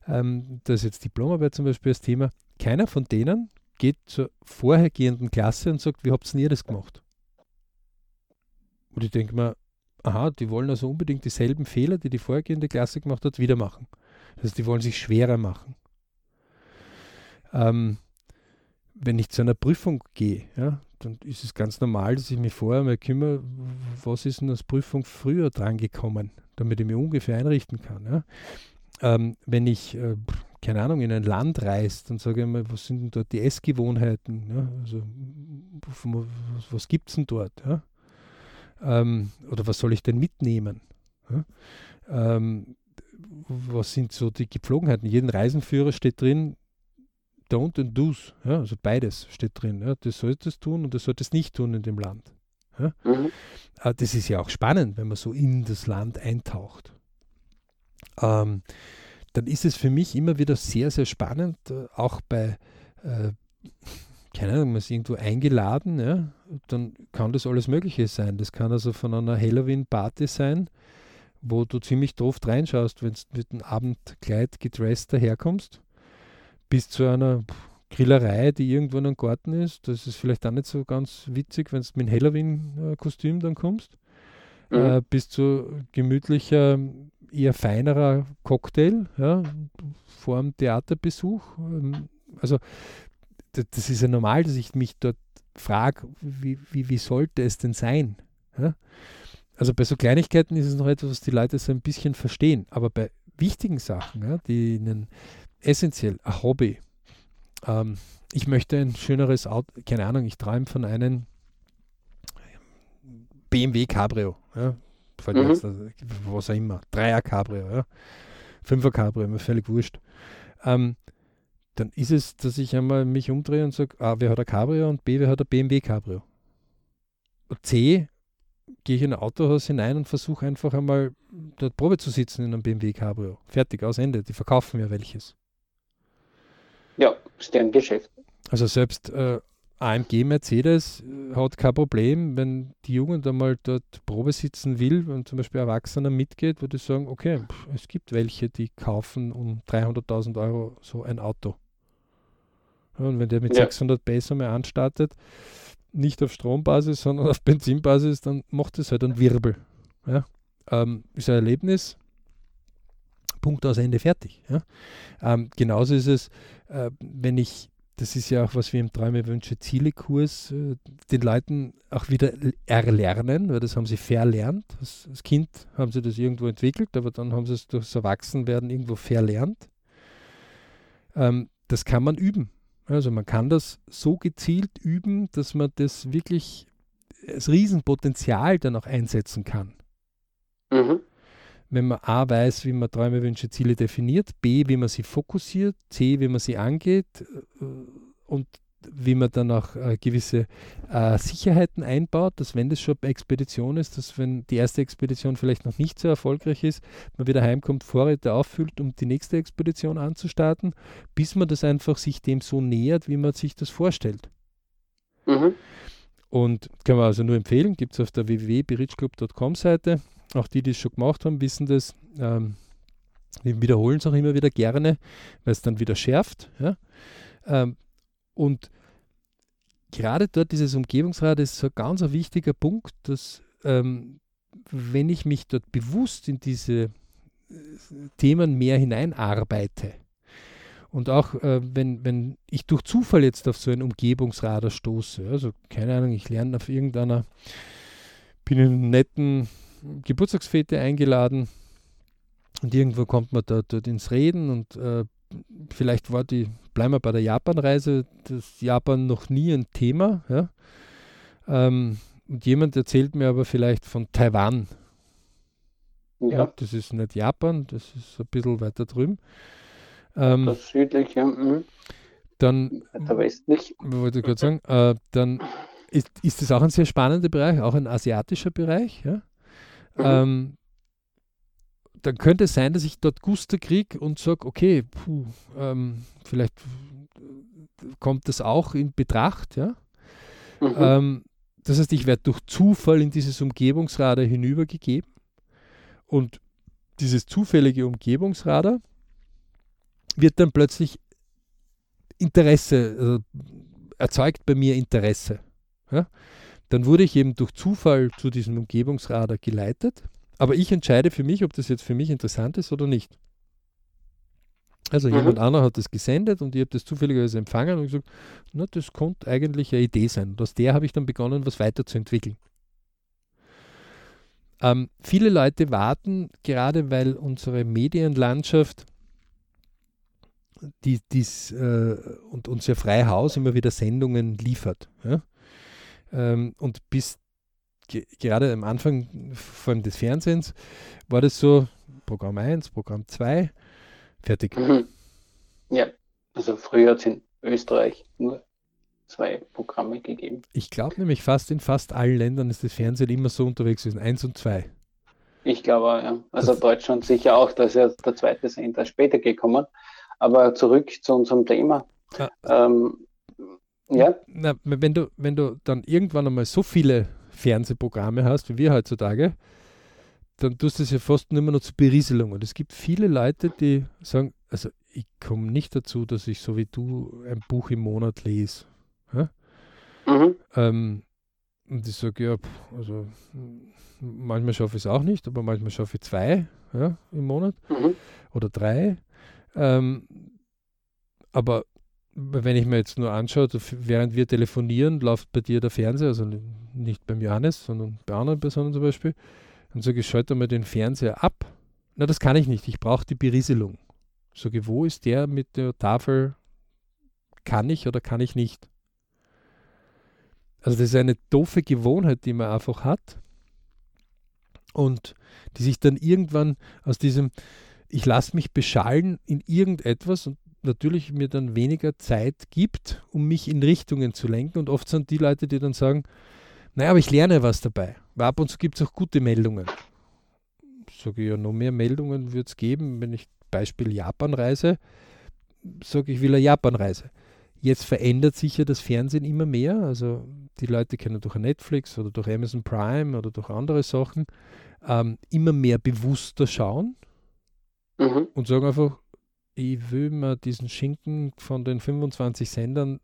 ähm, da ist jetzt Diplomarbeit zum Beispiel das Thema. Keiner von denen geht zur vorhergehenden Klasse und sagt, wie habt ihr das gemacht? Und ich denke mir, aha, die wollen also unbedingt dieselben Fehler, die die vorhergehende Klasse gemacht hat, wieder machen. Das heißt, die wollen sich schwerer machen. Ähm, wenn ich zu einer Prüfung gehe, ja, dann ist es ganz normal, dass ich mich vorher mal kümmere, was ist denn als Prüfung früher drangekommen, damit ich mich ungefähr einrichten kann. Ja? Ähm, wenn ich, äh, keine Ahnung, in ein Land reise, dann sage ich mal, was sind denn dort die Essgewohnheiten? Ja? Also, was, was gibt es denn dort? Ja? Ähm, oder was soll ich denn mitnehmen? Ja? Ähm, was sind so die Gepflogenheiten? Jeden Reisenführer steht drin, Don't and Do's, ja, also beides steht drin. Ja, das solltest es tun und das solltest es nicht tun in dem Land. Ja. Mhm. Ah, das ist ja auch spannend, wenn man so in das Land eintaucht. Ähm, dann ist es für mich immer wieder sehr, sehr spannend, äh, auch bei, äh, keine Ahnung, man ist irgendwo eingeladen, ja, dann kann das alles Mögliche sein. Das kann also von einer Halloween-Party sein, wo du ziemlich doof reinschaust, wenn du mit einem Abendkleid gedresst daherkommst bis zu einer Grillerei, die irgendwo in einem Garten ist. Das ist vielleicht auch nicht so ganz witzig, wenn du mit einem Halloween-Kostüm dann kommst. Mhm. Äh, bis zu gemütlicher, eher feinerer Cocktail ja, vor dem Theaterbesuch. Ähm, also das, das, ist ja normal, dass ich mich dort frage, wie, wie, wie sollte es denn sein? Ja? Also bei so Kleinigkeiten ist es noch etwas, was die Leute so ein bisschen verstehen. Aber bei wichtigen Sachen, ja, die ihnen essentiell ein Hobby. Ähm, ich möchte ein schöneres Auto, keine Ahnung, ich träume von einem BMW Cabrio. Ja? Mhm. Jetzt, was auch immer. Dreier Cabrio, ja? Fünfer Cabrio, mir völlig wurscht. Ähm, dann ist es, dass ich einmal mich umdrehe und sage, A, wer hat ein Cabrio und B, wer hat ein BMW Cabrio. C, gehe ich in ein Autohaus hinein und versuche einfach einmal dort Probe zu sitzen in einem BMW Cabrio. Fertig, aus Ende. Die verkaufen ja welches. Ja, ist deren Geschäft. Also selbst äh, AMG Mercedes äh, hat kein Problem, wenn die Jugend einmal dort Probe sitzen will und zum Beispiel Erwachsener mitgeht, würde ich sagen, okay, pff, es gibt welche, die kaufen um 300.000 Euro so ein Auto. Ja, und wenn der mit ja. 600 Peso mehr anstartet, nicht auf Strombasis, sondern auf Benzinbasis, dann macht es halt einen Wirbel. Ja? Ähm, ist ein Erlebnis, Punkt aus Ende fertig. Ja? Ähm, genauso ist es, äh, wenn ich, das ist ja auch, was wir im Träume, Wünsche, Ziele-Kurs äh, den Leuten auch wieder erlernen, weil das haben sie verlernt. Als, als Kind haben sie das irgendwo entwickelt, aber dann haben sie es durchs Erwachsenwerden irgendwo verlernt. Ähm, das kann man üben. Also man kann das so gezielt üben, dass man das wirklich als Riesenpotenzial dann auch einsetzen kann. Mhm. Wenn man A weiß, wie man Träume, Wünsche, Ziele definiert, B, wie man sie fokussiert, C, wie man sie angeht äh, und wie man dann auch äh, gewisse äh, Sicherheiten einbaut, dass wenn das schon eine Expedition ist, dass wenn die erste Expedition vielleicht noch nicht so erfolgreich ist, man wieder heimkommt, Vorräte auffüllt, um die nächste Expedition anzustarten, bis man das einfach sich dem so nähert, wie man sich das vorstellt. Mhm. Und kann man also nur empfehlen, gibt es auf der www.berichclub.com Seite. Auch die, die es schon gemacht haben, wissen das. Ähm, wir wiederholen es auch immer wieder gerne, weil es dann wieder schärft. Ja? Ähm, und gerade dort dieses Umgebungsrad ist so ein ganz ein wichtiger Punkt, dass ähm, wenn ich mich dort bewusst in diese äh, Themen mehr hineinarbeite und auch äh, wenn, wenn ich durch Zufall jetzt auf so einen Umgebungsradar stoße, also keine Ahnung, ich lerne auf irgendeiner, bin in einer netten Geburtstagsfete eingeladen und irgendwo kommt man da, dort ins Reden und äh, vielleicht war die, bleiben wir bei der Japan-Reise, das Japan noch nie ein Thema. Ja? Ähm, und jemand erzählt mir aber vielleicht von Taiwan. Ja. ja. Das ist nicht Japan, das ist ein bisschen weiter drüben. Ähm, das südliche. Mhm. Dann, weiter westlich. Wollte ich gerade sagen, äh, dann ist, ist das auch ein sehr spannender Bereich, auch ein asiatischer Bereich. Ja? Mhm. Ähm, dann könnte es sein, dass ich dort Guster kriege und sage, okay, puh, ähm, vielleicht kommt das auch in Betracht, ja. Mhm. Ähm, das heißt, ich werde durch Zufall in dieses Umgebungsradar hinübergegeben und dieses zufällige Umgebungsradar wird dann plötzlich Interesse, also erzeugt bei mir Interesse. Ja? Dann wurde ich eben durch Zufall zu diesem Umgebungsradar geleitet aber ich entscheide für mich, ob das jetzt für mich interessant ist oder nicht. Also mhm. jemand anderer hat das gesendet und ich habe das zufälligerweise empfangen und gesagt, na, das konnte eigentlich eine Idee sein. Und aus der habe ich dann begonnen, was weiterzuentwickeln. Ähm, viele Leute warten, gerade weil unsere Medienlandschaft die, dies, äh, und unser Freihaus immer wieder Sendungen liefert. Ja? Ähm, und bis gerade am Anfang vor allem des Fernsehens war das so Programm 1, Programm 2, fertig. Mhm. Ja, also früher hat es in Österreich nur zwei Programme gegeben. Ich glaube nämlich fast in fast allen Ländern ist das Fernsehen immer so unterwegs gewesen, 1 und 2. Ich glaube, ja. Also das Deutschland sicher auch, da ist ja der zweite Sender später gekommen. Aber zurück zu unserem Thema. Ah. Ähm, ja. Na, wenn du, wenn du dann irgendwann einmal so viele Fernsehprogramme hast, wie wir heutzutage, dann tust du es ja fast nur immer noch zur Berieselung. Und es gibt viele Leute, die sagen, also ich komme nicht dazu, dass ich so wie du ein Buch im Monat lese. Ja? Mhm. Ähm, und ich sage, ja, also manchmal schaffe ich es auch nicht, aber manchmal schaffe ich zwei ja, im Monat mhm. oder drei. Ähm, aber wenn ich mir jetzt nur anschaue, während wir telefonieren, läuft bei dir der Fernseher, also nicht beim Johannes, sondern bei anderen Personen zum Beispiel, dann sage ich, schalte mal den Fernseher ab. Na, das kann ich nicht, ich brauche die Berieselung. Sage, wo ist der mit der Tafel? Kann ich oder kann ich nicht? Also das ist eine doofe Gewohnheit, die man einfach hat. und die sich dann irgendwann aus diesem, ich lasse mich beschallen in irgendetwas und natürlich mir dann weniger Zeit gibt, um mich in Richtungen zu lenken. Und oft sind die Leute, die dann sagen, naja, aber ich lerne was dabei. Weil ab und zu gibt es auch gute Meldungen. Sage ich ja, noch mehr Meldungen wird es geben, wenn ich Beispiel Japan-Reise, sage ich, will eine Japan-Reise. Jetzt verändert sich ja das Fernsehen immer mehr. Also die Leute können durch Netflix oder durch Amazon Prime oder durch andere Sachen ähm, immer mehr bewusster schauen mhm. und sagen einfach, ich will mir diesen Schinken von den 25 Sendern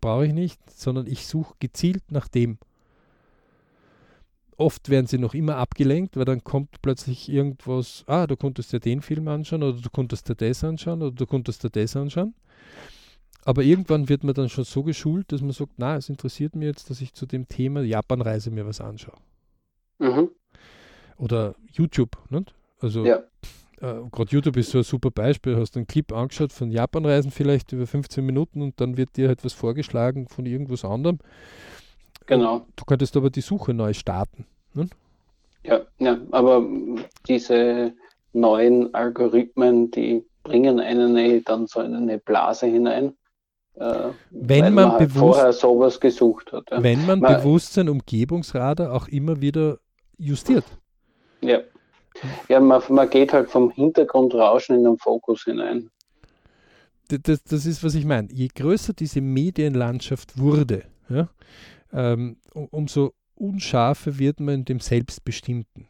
brauche ich nicht, sondern ich suche gezielt nach dem. Oft werden sie noch immer abgelenkt, weil dann kommt plötzlich irgendwas, ah, du konntest ja den Film anschauen oder du konntest dir das anschauen oder du konntest dir das anschauen. Aber irgendwann wird man dann schon so geschult, dass man sagt, na, es interessiert mich jetzt, dass ich zu dem Thema Japanreise mir was anschaue. Mhm. Oder YouTube, nicht? Also ja äh, gerade YouTube ist so ein super Beispiel, du hast einen Clip angeschaut von Japanreisen vielleicht über 15 Minuten und dann wird dir halt was vorgeschlagen von irgendwas anderem. Genau. Du könntest aber die Suche neu starten. Ne? Ja, ja, aber diese neuen Algorithmen, die bringen einen dann so in eine Blase hinein. Äh, wenn man, man halt bewusst, vorher sowas gesucht hat. Ja. Wenn man, man bewusst sein Umgebungsradar auch immer wieder justiert. Ja. Ja, man, man geht halt vom Hintergrundrauschen in den Fokus hinein. Das, das ist, was ich meine. Je größer diese Medienlandschaft wurde, ja, ähm, umso unscharfer wird man in dem Selbstbestimmten.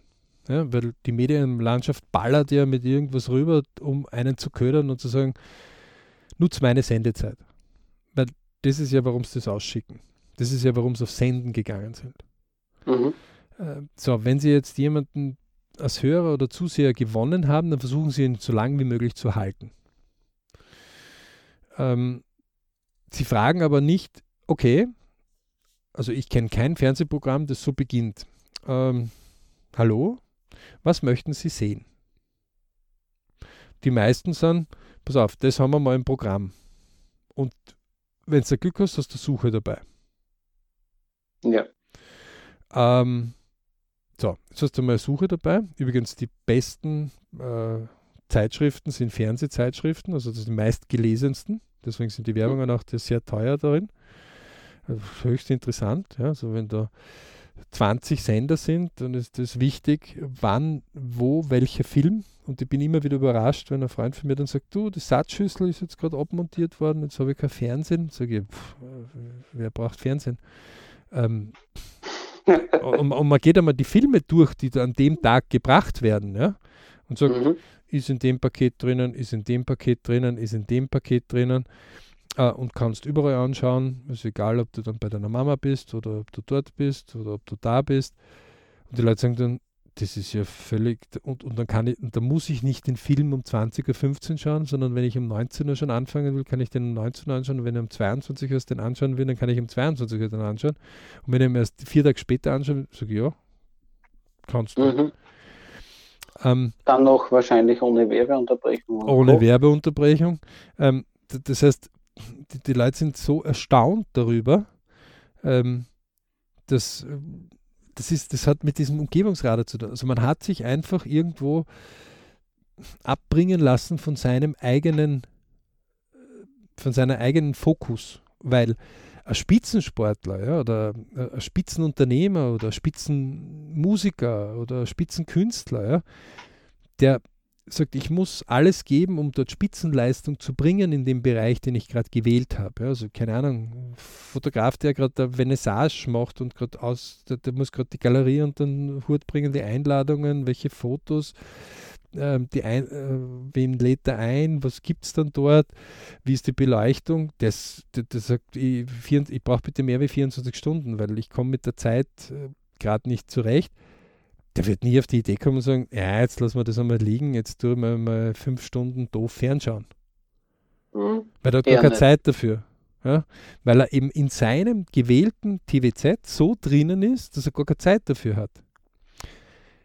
Ja, weil die Medienlandschaft ballert ja mit irgendwas rüber, um einen zu ködern und zu sagen, nutze meine Sendezeit. Weil das ist ja, warum sie das ausschicken. Das ist ja, warum sie auf Senden gegangen sind. Mhm. Äh, so, wenn Sie jetzt jemanden als Hörer oder Zuseher gewonnen haben, dann versuchen sie ihn so lange wie möglich zu halten. Ähm, sie fragen aber nicht, okay, also ich kenne kein Fernsehprogramm, das so beginnt. Ähm, hallo, was möchten Sie sehen? Die meisten sagen, pass auf, das haben wir mal im Programm. Und wenn du Glück hast, hast du Suche dabei. Ja. Ähm, so, jetzt hast du mal eine Suche dabei. Übrigens, die besten äh, Zeitschriften sind Fernsehzeitschriften, also das sind die meistgelesensten. Deswegen sind die mhm. Werbungen auch sehr teuer darin. Also höchst interessant. Ja, also wenn da 20 Sender sind, dann ist das wichtig, wann, wo, welcher Film. Und ich bin immer wieder überrascht, wenn ein Freund von mir dann sagt, du, die Satzschüssel ist jetzt gerade abmontiert worden, jetzt habe ich kein Fernsehen. Sage ich, pff, wer braucht Fernsehen? Ähm, und, und, man geht einmal die Filme durch, die an dem Tag gebracht werden, ja, und sagt, mhm. ist in dem Paket drinnen, ist in dem Paket drinnen, ist in dem Paket drinnen äh, und kannst überall anschauen. Ist egal, ob du dann bei deiner Mama bist oder ob du dort bist oder ob du da bist. Und die Leute sagen dann, das ist ja völlig, und, und dann kann ich, und da muss ich nicht den Film um 20.15 Uhr schauen, sondern wenn ich um 19 Uhr schon anfangen will, kann ich den um 19 Uhr anschauen. Und wenn ich um 22 Uhr den anschauen will, dann kann ich um 22 Uhr den anschauen. Und wenn ich ihn erst vier Tage später anschaue, sage ich ja, kannst du. Mhm. Ähm, dann noch wahrscheinlich ohne Werbeunterbrechung. Ohne Werbeunterbrechung. Ähm, das heißt, die, die, Leute sind so erstaunt darüber, ähm, dass das, ist, das hat mit diesem Umgebungsradar zu tun. Also man hat sich einfach irgendwo abbringen lassen von seinem eigenen, von seiner eigenen Fokus, weil ein Spitzensportler ja, oder ein Spitzenunternehmer oder ein Spitzenmusiker oder ein Spitzenkünstler, ja, der sagt, ich muss alles geben, um dort Spitzenleistung zu bringen in dem Bereich, den ich gerade gewählt habe. Ja, also keine Ahnung, Fotograf, der gerade eine Vernissage macht und gerade aus, der, der muss gerade die Galerie und dann Hut bringen, die Einladungen, welche Fotos, äh, die ein, äh, wen lädt er ein, was gibt es dann dort, wie ist die Beleuchtung, das, der, der sagt, ich, ich brauche bitte mehr wie 24 Stunden, weil ich komme mit der Zeit äh, gerade nicht zurecht der wird nie auf die Idee kommen und sagen, ja, jetzt lassen wir das einmal liegen, jetzt tun wir mal fünf Stunden doof fernschauen. Mhm. Weil er hat gar keine nicht. Zeit dafür. Ja? Weil er eben in seinem gewählten TVZ so drinnen ist, dass er gar keine Zeit dafür hat.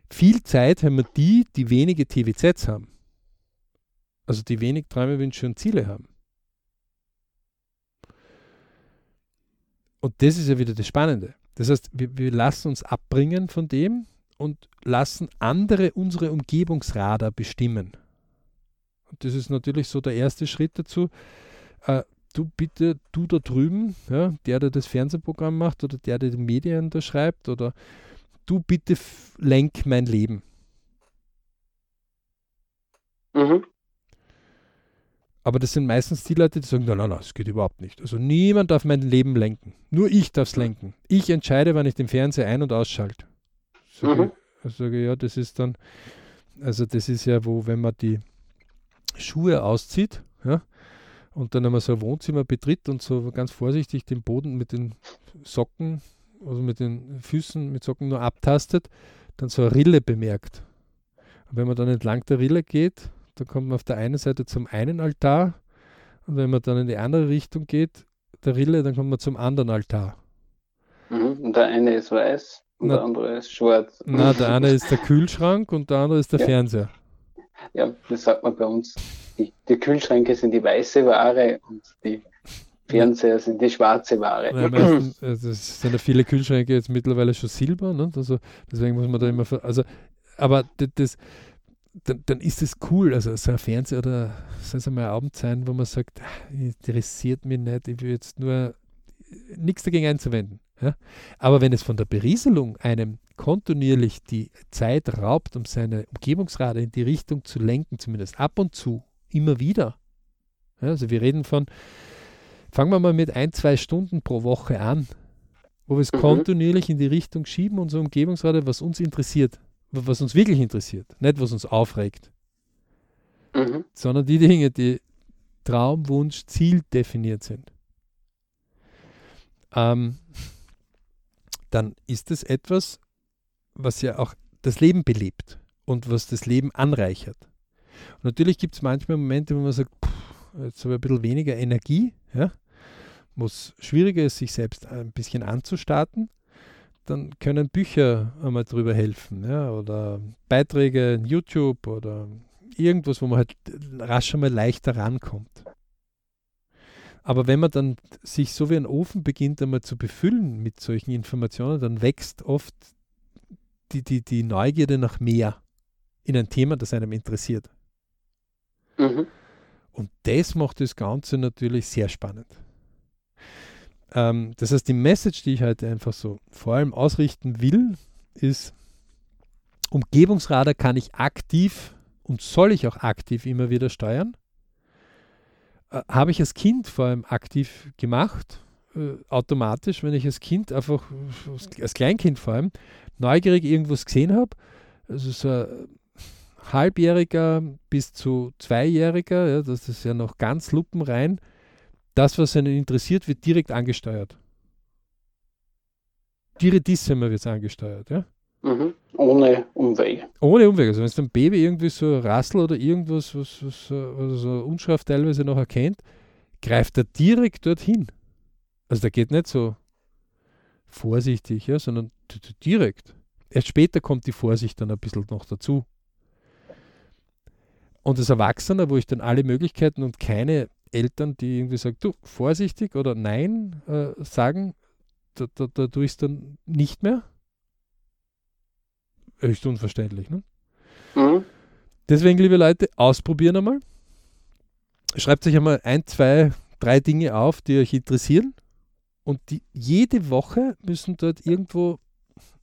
Viel Zeit haben wir die, die wenige TVZs haben. Also die wenig Träume, Wünsche und Ziele haben. Und das ist ja wieder das Spannende. Das heißt, wir, wir lassen uns abbringen von dem, und lassen andere unsere Umgebungsradar bestimmen. Und das ist natürlich so der erste Schritt dazu. Äh, du bitte, du da drüben, ja, der, der das Fernsehprogramm macht oder der, der die Medien da schreibt, oder du bitte lenk mein Leben. Mhm. Aber das sind meistens die Leute, die sagen, nein, nein, nein, das geht überhaupt nicht. Also niemand darf mein Leben lenken. Nur ich darf es lenken. Ich entscheide, wann ich den Fernseher ein- und ausschalte. Sage, mhm. ich, sage ja, das ist dann, also das ist ja, wo, wenn man die Schuhe auszieht, ja, und dann einmal so ein Wohnzimmer betritt und so ganz vorsichtig den Boden mit den Socken, also mit den Füßen mit Socken nur abtastet, dann so eine Rille bemerkt. Und wenn man dann entlang der Rille geht, dann kommt man auf der einen Seite zum einen Altar und wenn man dann in die andere Richtung geht, der Rille, dann kommt man zum anderen Altar. Mhm. Und der eine ist weiß und na, der andere ist schwarz. Na, der eine ist der Kühlschrank und der andere ist der ja. Fernseher. Ja, das sagt man bei uns. Die, die Kühlschränke sind die weiße Ware und die Fernseher sind die schwarze Ware. Ja, meistens, also es sind ja viele Kühlschränke jetzt mittlerweile schon Silber, ne? also deswegen muss man da immer, also, aber das, dann, dann ist es cool, also so ein Fernseher oder soll es einmal ein Abend sein, wo man sagt, ah, interessiert mich nicht, ich will jetzt nur nichts dagegen einzuwenden. Ja? Aber wenn es von der Berieselung einem kontinuierlich die Zeit raubt, um seine Umgebungsrate in die Richtung zu lenken, zumindest ab und zu, immer wieder. Ja, also wir reden von, fangen wir mal mit ein, zwei Stunden pro Woche an, wo wir es mhm. kontinuierlich in die Richtung schieben, unsere Umgebungsrate, was uns interessiert, was uns wirklich interessiert, nicht was uns aufregt, mhm. sondern die Dinge, die Traum, Wunsch, Ziel definiert sind. Ähm, dann ist es etwas, was ja auch das Leben belebt und was das Leben anreichert. Und natürlich gibt es manchmal Momente, wo man sagt, pff, jetzt habe ich ein bisschen weniger Energie, ja, wo es schwieriger ist, sich selbst ein bisschen anzustarten, dann können Bücher einmal drüber helfen, ja, oder Beiträge in YouTube oder irgendwas, wo man halt rasch einmal leichter rankommt. Aber wenn man dann sich so wie ein Ofen beginnt, einmal zu befüllen mit solchen Informationen, dann wächst oft die, die, die Neugierde nach mehr in ein Thema, das einem interessiert. Mhm. Und das macht das Ganze natürlich sehr spannend. Ähm, das heißt, die Message, die ich heute einfach so vor allem ausrichten will, ist, Umgebungsradar kann ich aktiv und soll ich auch aktiv immer wieder steuern. Äh, habe ich als Kind vor allem aktiv gemacht, äh, automatisch, wenn ich als Kind einfach, als Kleinkind vor allem, neugierig irgendwas gesehen habe. Also so ein Halbjähriger bis zu Zweijähriger, ja, das ist ja noch ganz lupenrein. Das, was einen interessiert, wird direkt angesteuert. Direttissima wird es angesteuert, ja. Mhm. Ohne Umwege. Ohne Umwege. Also wenn es ein Baby irgendwie so Rassel oder irgendwas, was, was, was so unscharf teilweise noch erkennt, greift er direkt dorthin. Also der geht nicht so vorsichtig, ja, sondern direkt. Erst später kommt die Vorsicht dann ein bisschen noch dazu. Und als Erwachsener, wo ich dann alle Möglichkeiten und keine Eltern, die irgendwie sagen, du, vorsichtig oder nein äh, sagen, da, da, da tue ich es dann nicht mehr höchst unverständlich. Ne? Mhm. Deswegen, liebe Leute, ausprobieren einmal. Schreibt euch einmal ein, zwei, drei Dinge auf, die euch interessieren. Und die, jede Woche müssen dort irgendwo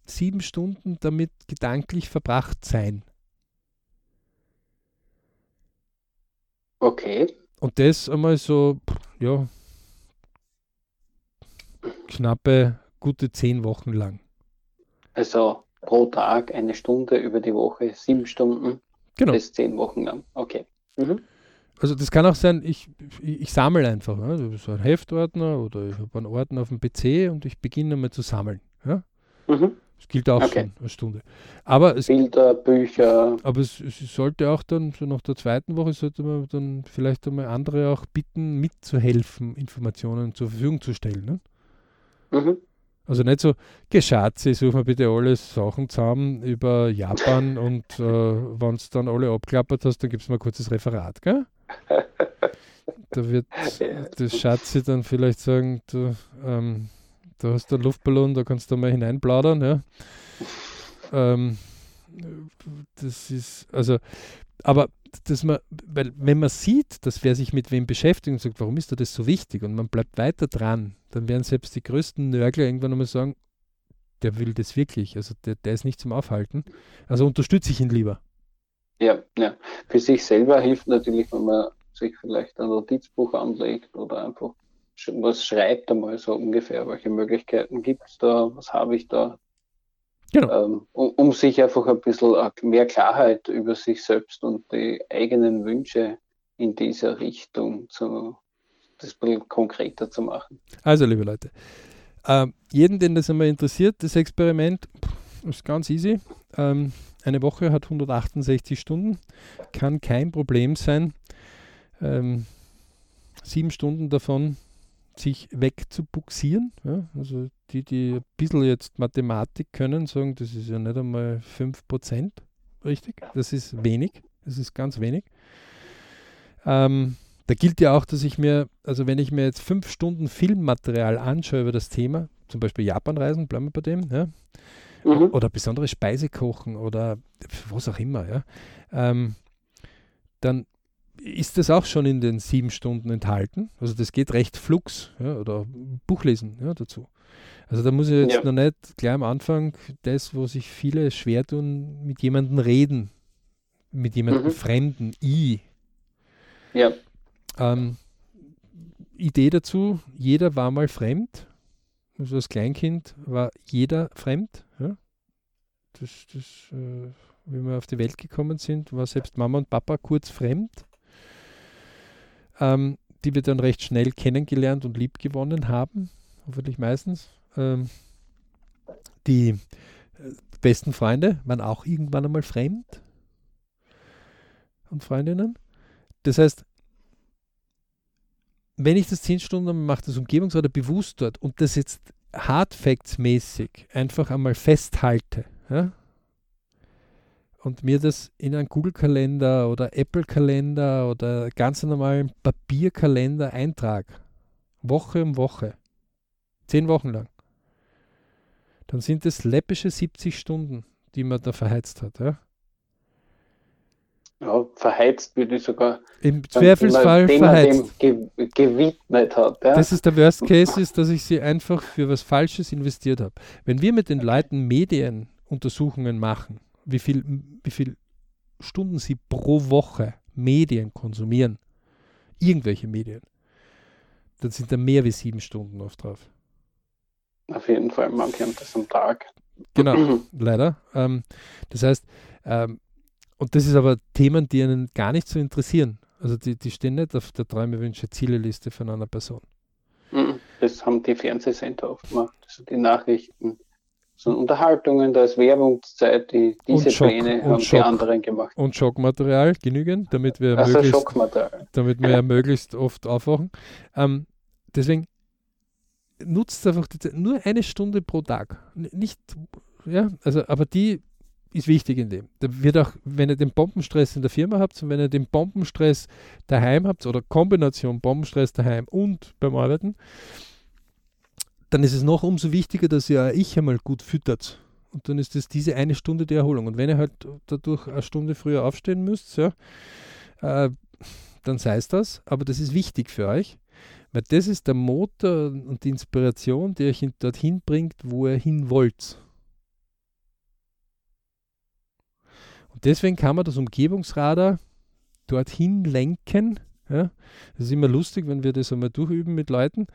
sieben Stunden damit gedanklich verbracht sein. Okay. Und das einmal so, ja, knappe, gute zehn Wochen lang. Also pro Tag eine Stunde über die Woche, sieben Stunden genau. bis zehn Wochen lang. Okay. Mhm. Also das kann auch sein, ich, ich, ich sammle einfach. Ne? So ein Heftordner oder ich habe einen Ordner auf dem PC und ich beginne mal zu sammeln. Ja? Mhm. Das gilt auch okay. schon eine Stunde. Aber es, Bilder, Bücher. Aber es, es, sollte auch dann, so nach der zweiten Woche, sollte man dann vielleicht einmal andere auch bitten, mitzuhelfen, Informationen zur Verfügung zu stellen. Ne? Mhm. Also nicht so, Geschatze, such mal bitte alle Sachen zusammen über Japan und äh, wenn du dann alle abklappert hast, dann gibst du mal ein kurzes Referat, gell? Da wird das Schatzi dann vielleicht sagen, du, ähm, du hast einen Luftballon, da kannst du mal hineinplaudern, ja. Ähm, das ist, also, aber dass man, weil wenn man sieht, dass wer sich mit wem beschäftigt und sagt, warum ist das so wichtig und man bleibt weiter dran, dann werden selbst die größten Nörgler irgendwann einmal sagen, der will das wirklich, also der, der ist nicht zum Aufhalten. Also unterstütze ich ihn lieber. Ja, ja. Für sich selber hilft natürlich, wenn man sich vielleicht ein Notizbuch anlegt oder einfach was schreibt einmal so ungefähr, welche Möglichkeiten gibt es da, was habe ich da, Genau. Ähm, um, um, sich einfach ein bisschen mehr Klarheit über sich selbst und die eigenen Wünsche in dieser Richtung zu, das ein bisschen konkreter zu machen. Also, liebe Leute, ähm, jeden, den das einmal interessiert, das Experiment, ist ganz easy. Ähm, eine Woche hat 168 Stunden, kann kein Problem sein. Ähm, sieben Stunden davon sich wegzubuxieren. Ja? Also die, die ein bisschen jetzt Mathematik können, sagen, das ist ja nicht einmal 5%, richtig? Das ist wenig, das ist ganz wenig. Ähm, da gilt ja auch, dass ich mir, also wenn ich mir jetzt fünf Stunden Filmmaterial anschaue über das Thema, zum Beispiel Japanreisen, bleiben wir bei dem, ja? Mhm. oder besondere Speise kochen oder was auch immer, ja? Ähm, dann ist das auch schon in den sieben Stunden enthalten. Also das geht recht flux ja, oder Buchlesen ja, dazu. Also da muss ich jetzt ja. noch nicht gleich am Anfang das, wo sich viele schwer tun, mit jemandem reden, mit jemandem mhm. Fremden, I. Ja. Ähm, Idee dazu, jeder war mal fremd. Also als Kleinkind war jeder fremd. Ja? Das, das, äh, wie wir auf die Welt gekommen sind, war selbst Mama und Papa kurz fremd ähm, die wir dann recht schnell kennengelernt und lieb gewonnen haben, hoffentlich meistens. Ähm, die äh, besten Freunde waren auch irgendwann einmal fremd und Freundinnen. Das heißt, wenn ich das zehn Stunden mache, das Umgebungsrat bewusst dort und das jetzt Hardfacts-mäßig einfach einmal festhalte, ja, und mir das in einen Google-Kalender oder Apple-Kalender oder ganz normalen Papierkalender eintrage, Woche um Woche, zehn Wochen lang, dann sind es läppische 70 Stunden, die man da verheizt hat. Ja? Ja, verheizt würde ich sogar. Im Zweifelsfall dem verheizt. Dem ge gewidmet hat. Ja? Das ist der Worst Case, ist, dass ich sie einfach für was Falsches investiert habe. Wenn wir mit den Leuten Medienuntersuchungen machen, wie viel, wie viel Stunden sie pro Woche Medien konsumieren, irgendwelche Medien, dann sind da mehr wie sieben Stunden oft drauf. Auf jeden Fall, manche haben das am Tag. Genau, leider. Ähm, das heißt, ähm, und das ist aber Themen, die einen gar nicht so interessieren. Also die, die stehen nicht auf der Träume, Wünsche, Ziele-Liste von einer Person. Mhm, das haben die Fernsehsender oft gemacht, also die Nachrichten so Unterhaltungen, da ist Werbungszeit, die, diese Schock, Pläne haben Schock, die anderen gemacht. Und Schockmaterial genügend, damit wir, also möglichst, damit wir ja möglichst oft aufwachen. Ähm, deswegen nutzt einfach die, nur eine Stunde pro Tag. Nicht, ja, also, aber die ist wichtig in dem. Da wird auch, wenn ihr den Bombenstress in der Firma habt und wenn ihr den Bombenstress daheim habt oder Kombination Bombenstress daheim und beim Arbeiten, dann ist es noch umso wichtiger, dass ihr ich einmal gut füttert. Und dann ist es diese eine Stunde die Erholung. Und wenn ihr halt dadurch eine Stunde früher aufstehen müsst, ja, äh, dann sei es das. Aber das ist wichtig für euch, weil das ist der Motor und die Inspiration, die euch dorthin bringt, wo ihr hin wollt. Und deswegen kann man das Umgebungsradar dorthin lenken. Ja. Ist immer lustig, wenn wir das einmal durchüben mit Leuten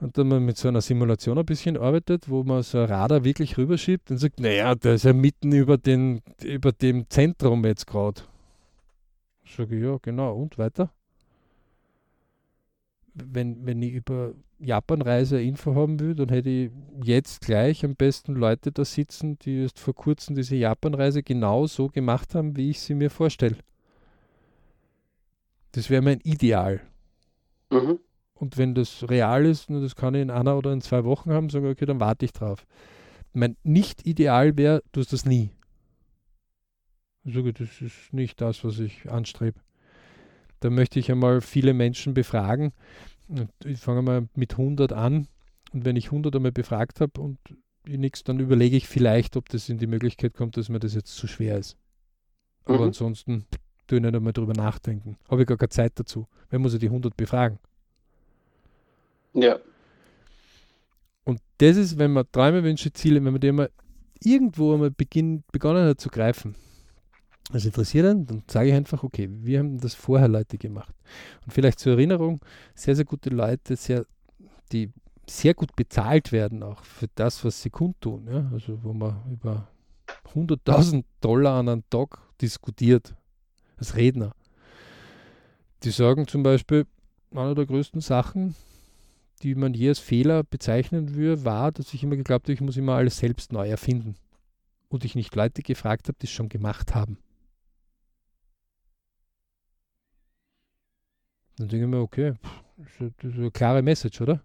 und dann mal mit so einer Simulation ein bisschen arbeitet, wo man so ein Radar wirklich rüberschiebt und sagt, naja, der ist ja mitten über, den, über dem Zentrum jetzt gerade. Sage ich, ja, genau, und weiter? Wenn, wenn ich über Japanreise Info haben will, dann hätte ich jetzt gleich am besten Leute da sitzen, die erst vor kurzem diese Japanreise genau so gemacht haben, wie ich sie mir vorstelle. Das wäre mein Ideal. Mhm. Und wenn das real ist, und das kann ich in einer oder in zwei Wochen haben, sage ich, okay, dann warte ich drauf. Mein nicht ideal wäre, du hast das nie. Ich sage, das ist nicht das, was ich anstrebe. Da möchte ich einmal viele Menschen befragen. Ich fange mal mit 100 an. Und wenn ich 100 einmal befragt habe und nichts, dann überlege ich vielleicht, ob das in die Möglichkeit kommt, dass mir das jetzt zu schwer ist. Aber mhm. ansonsten tue ich nicht einmal drüber nachdenken. Habe ich gar keine Zeit dazu. Wenn muss ich die 100 befragen. Ja. Und das ist, wenn man Träume, Wünsche, Ziele, wenn man die mal irgendwo einmal beginn, begonnen hat zu greifen, das interessiert einen, dann sage ich einfach, okay, wir haben das vorher Leute gemacht. Und vielleicht zur Erinnerung, sehr, sehr gute Leute, sehr, die sehr gut bezahlt werden auch für das, was sie kundtun. Ja? Also wo man über 100.000 Dollar an einem Tag diskutiert als Redner. Die sagen zum Beispiel, eine der größten Sachen, die man je als Fehler bezeichnen würde, war, dass ich immer geglaubt habe, ich muss immer alles selbst neu erfinden. Und ich nicht Leute gefragt habe, die es schon gemacht haben. Dann denke ich mir, okay, das ist eine klare Message, oder?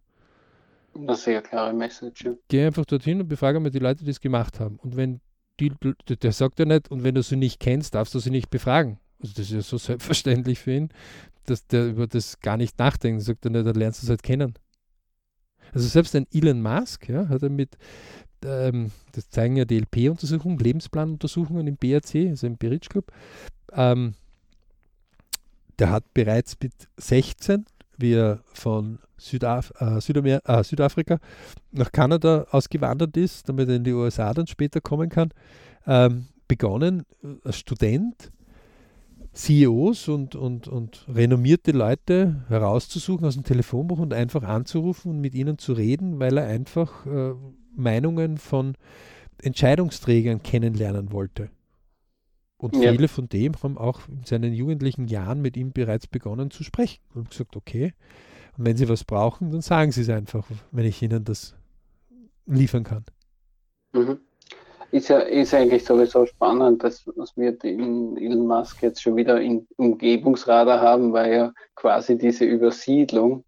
Eine sehr klare Message. Ja. Geh einfach dorthin und befrage mal die Leute, die es gemacht haben. Und wenn die, der sagt ja nicht, und wenn du sie nicht kennst, darfst du sie nicht befragen. Also das ist ja so selbstverständlich für ihn, dass der über das gar nicht nachdenkt. Er sagt er nicht, dann lernst du es halt kennen. Also selbst ein Elon Musk ja, hat er mit, ähm, das zeigen ja die LP-Untersuchungen, Lebensplanuntersuchungen im BRC, also im Berich Club, ähm, der hat bereits mit 16, wie er von Südaf äh, Südamer äh, Südafrika nach Kanada ausgewandert ist, damit er in die USA dann später kommen kann, ähm, begonnen, äh, als Student CEOs und, und, und renommierte Leute herauszusuchen aus dem Telefonbuch und einfach anzurufen und mit ihnen zu reden, weil er einfach äh, Meinungen von Entscheidungsträgern kennenlernen wollte. Und ja. viele von dem haben auch in seinen jugendlichen Jahren mit ihm bereits begonnen zu sprechen und gesagt, okay, und wenn Sie was brauchen, dann sagen Sie es einfach, wenn ich Ihnen das liefern kann. Mhm ist ja ist eigentlich sowieso spannend, dass, dass wir den Elon Musk jetzt schon wieder im Umgebungsradar haben, weil ja quasi diese Übersiedlung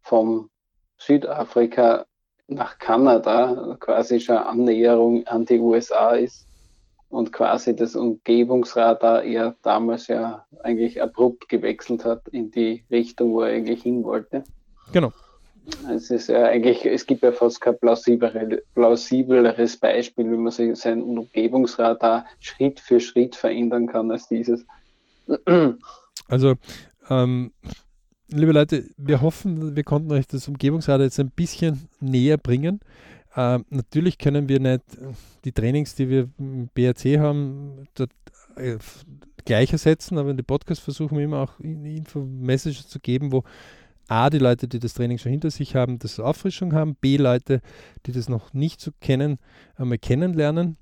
vom Südafrika nach Kanada quasi schon Annäherung an die USA ist und quasi das Umgebungsradar eher damals ja eigentlich abrupt gewechselt hat in die Richtung, wo er eigentlich hin wollte. Genau. Es ist ja eigentlich, es gibt ja fast kein plausibleres Beispiel, wie man sich sein Umgebungsradar Schritt für Schritt verändern kann als dieses. Also, ähm, liebe Leute, wir hoffen, wir konnten euch das Umgebungsradar jetzt ein bisschen näher bringen. Ähm, natürlich können wir nicht die Trainings, die wir im BRC haben, dort äh, gleich ersetzen, aber in den Podcast versuchen wir immer auch Info-Messages zu geben, wo A, die Leute, die das Training schon hinter sich haben, das Auffrischung haben, B, Leute, die das noch nicht so kennen, einmal kennenlernen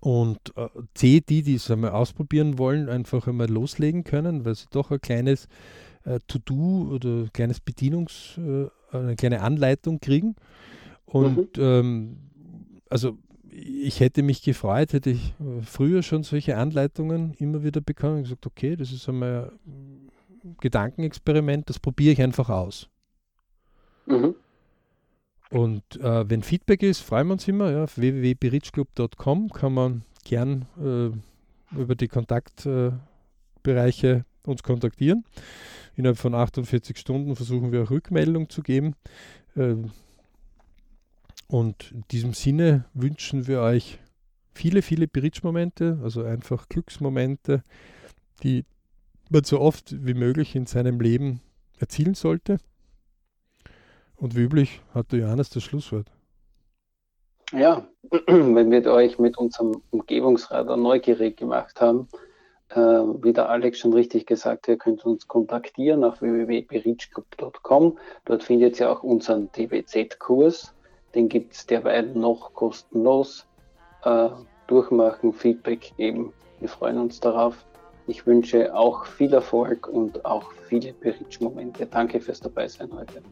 und äh, C, die, die es einmal ausprobieren wollen, einfach einmal loslegen können, weil sie doch ein kleines äh, To-Do oder ein kleines Bedienungs-, äh, eine kleine Anleitung kriegen. Und mhm. ähm, also ich hätte mich gefreut, hätte ich äh, früher schon solche Anleitungen immer wieder bekommen und gesagt, okay, das ist einmal Gedankenexperiment, das probiere ich einfach aus. Mhm. Und äh, wenn Feedback ist, freuen wir uns immer. Ja, auf www.berichclub.com kann man gern äh, über die Kontaktbereiche äh, uns kontaktieren. Innerhalb von 48 Stunden versuchen wir auch Rückmeldung zu geben. Und in diesem Sinne wünschen wir euch viele, viele Bridge-Momente, also einfach Glücksmomente, die man so oft wie möglich in seinem Leben erzielen sollte. Und wie üblich hat der Johannes das Schlusswort. Ja, wenn wir euch mit unserem Umgebungsradar neugierig gemacht haben, äh, wie der Alex schon richtig gesagt hat, ihr könnt uns kontaktieren auf www.berichclub.com. Dort findet ihr auch unseren TBZ-Kurs. Den gibt es derweil noch kostenlos. Äh, durchmachen, Feedback geben. Wir freuen uns darauf. Ich wünsche auch viel Erfolg und auch viele Berichtsmomente. Danke fürs Dabeisein heute.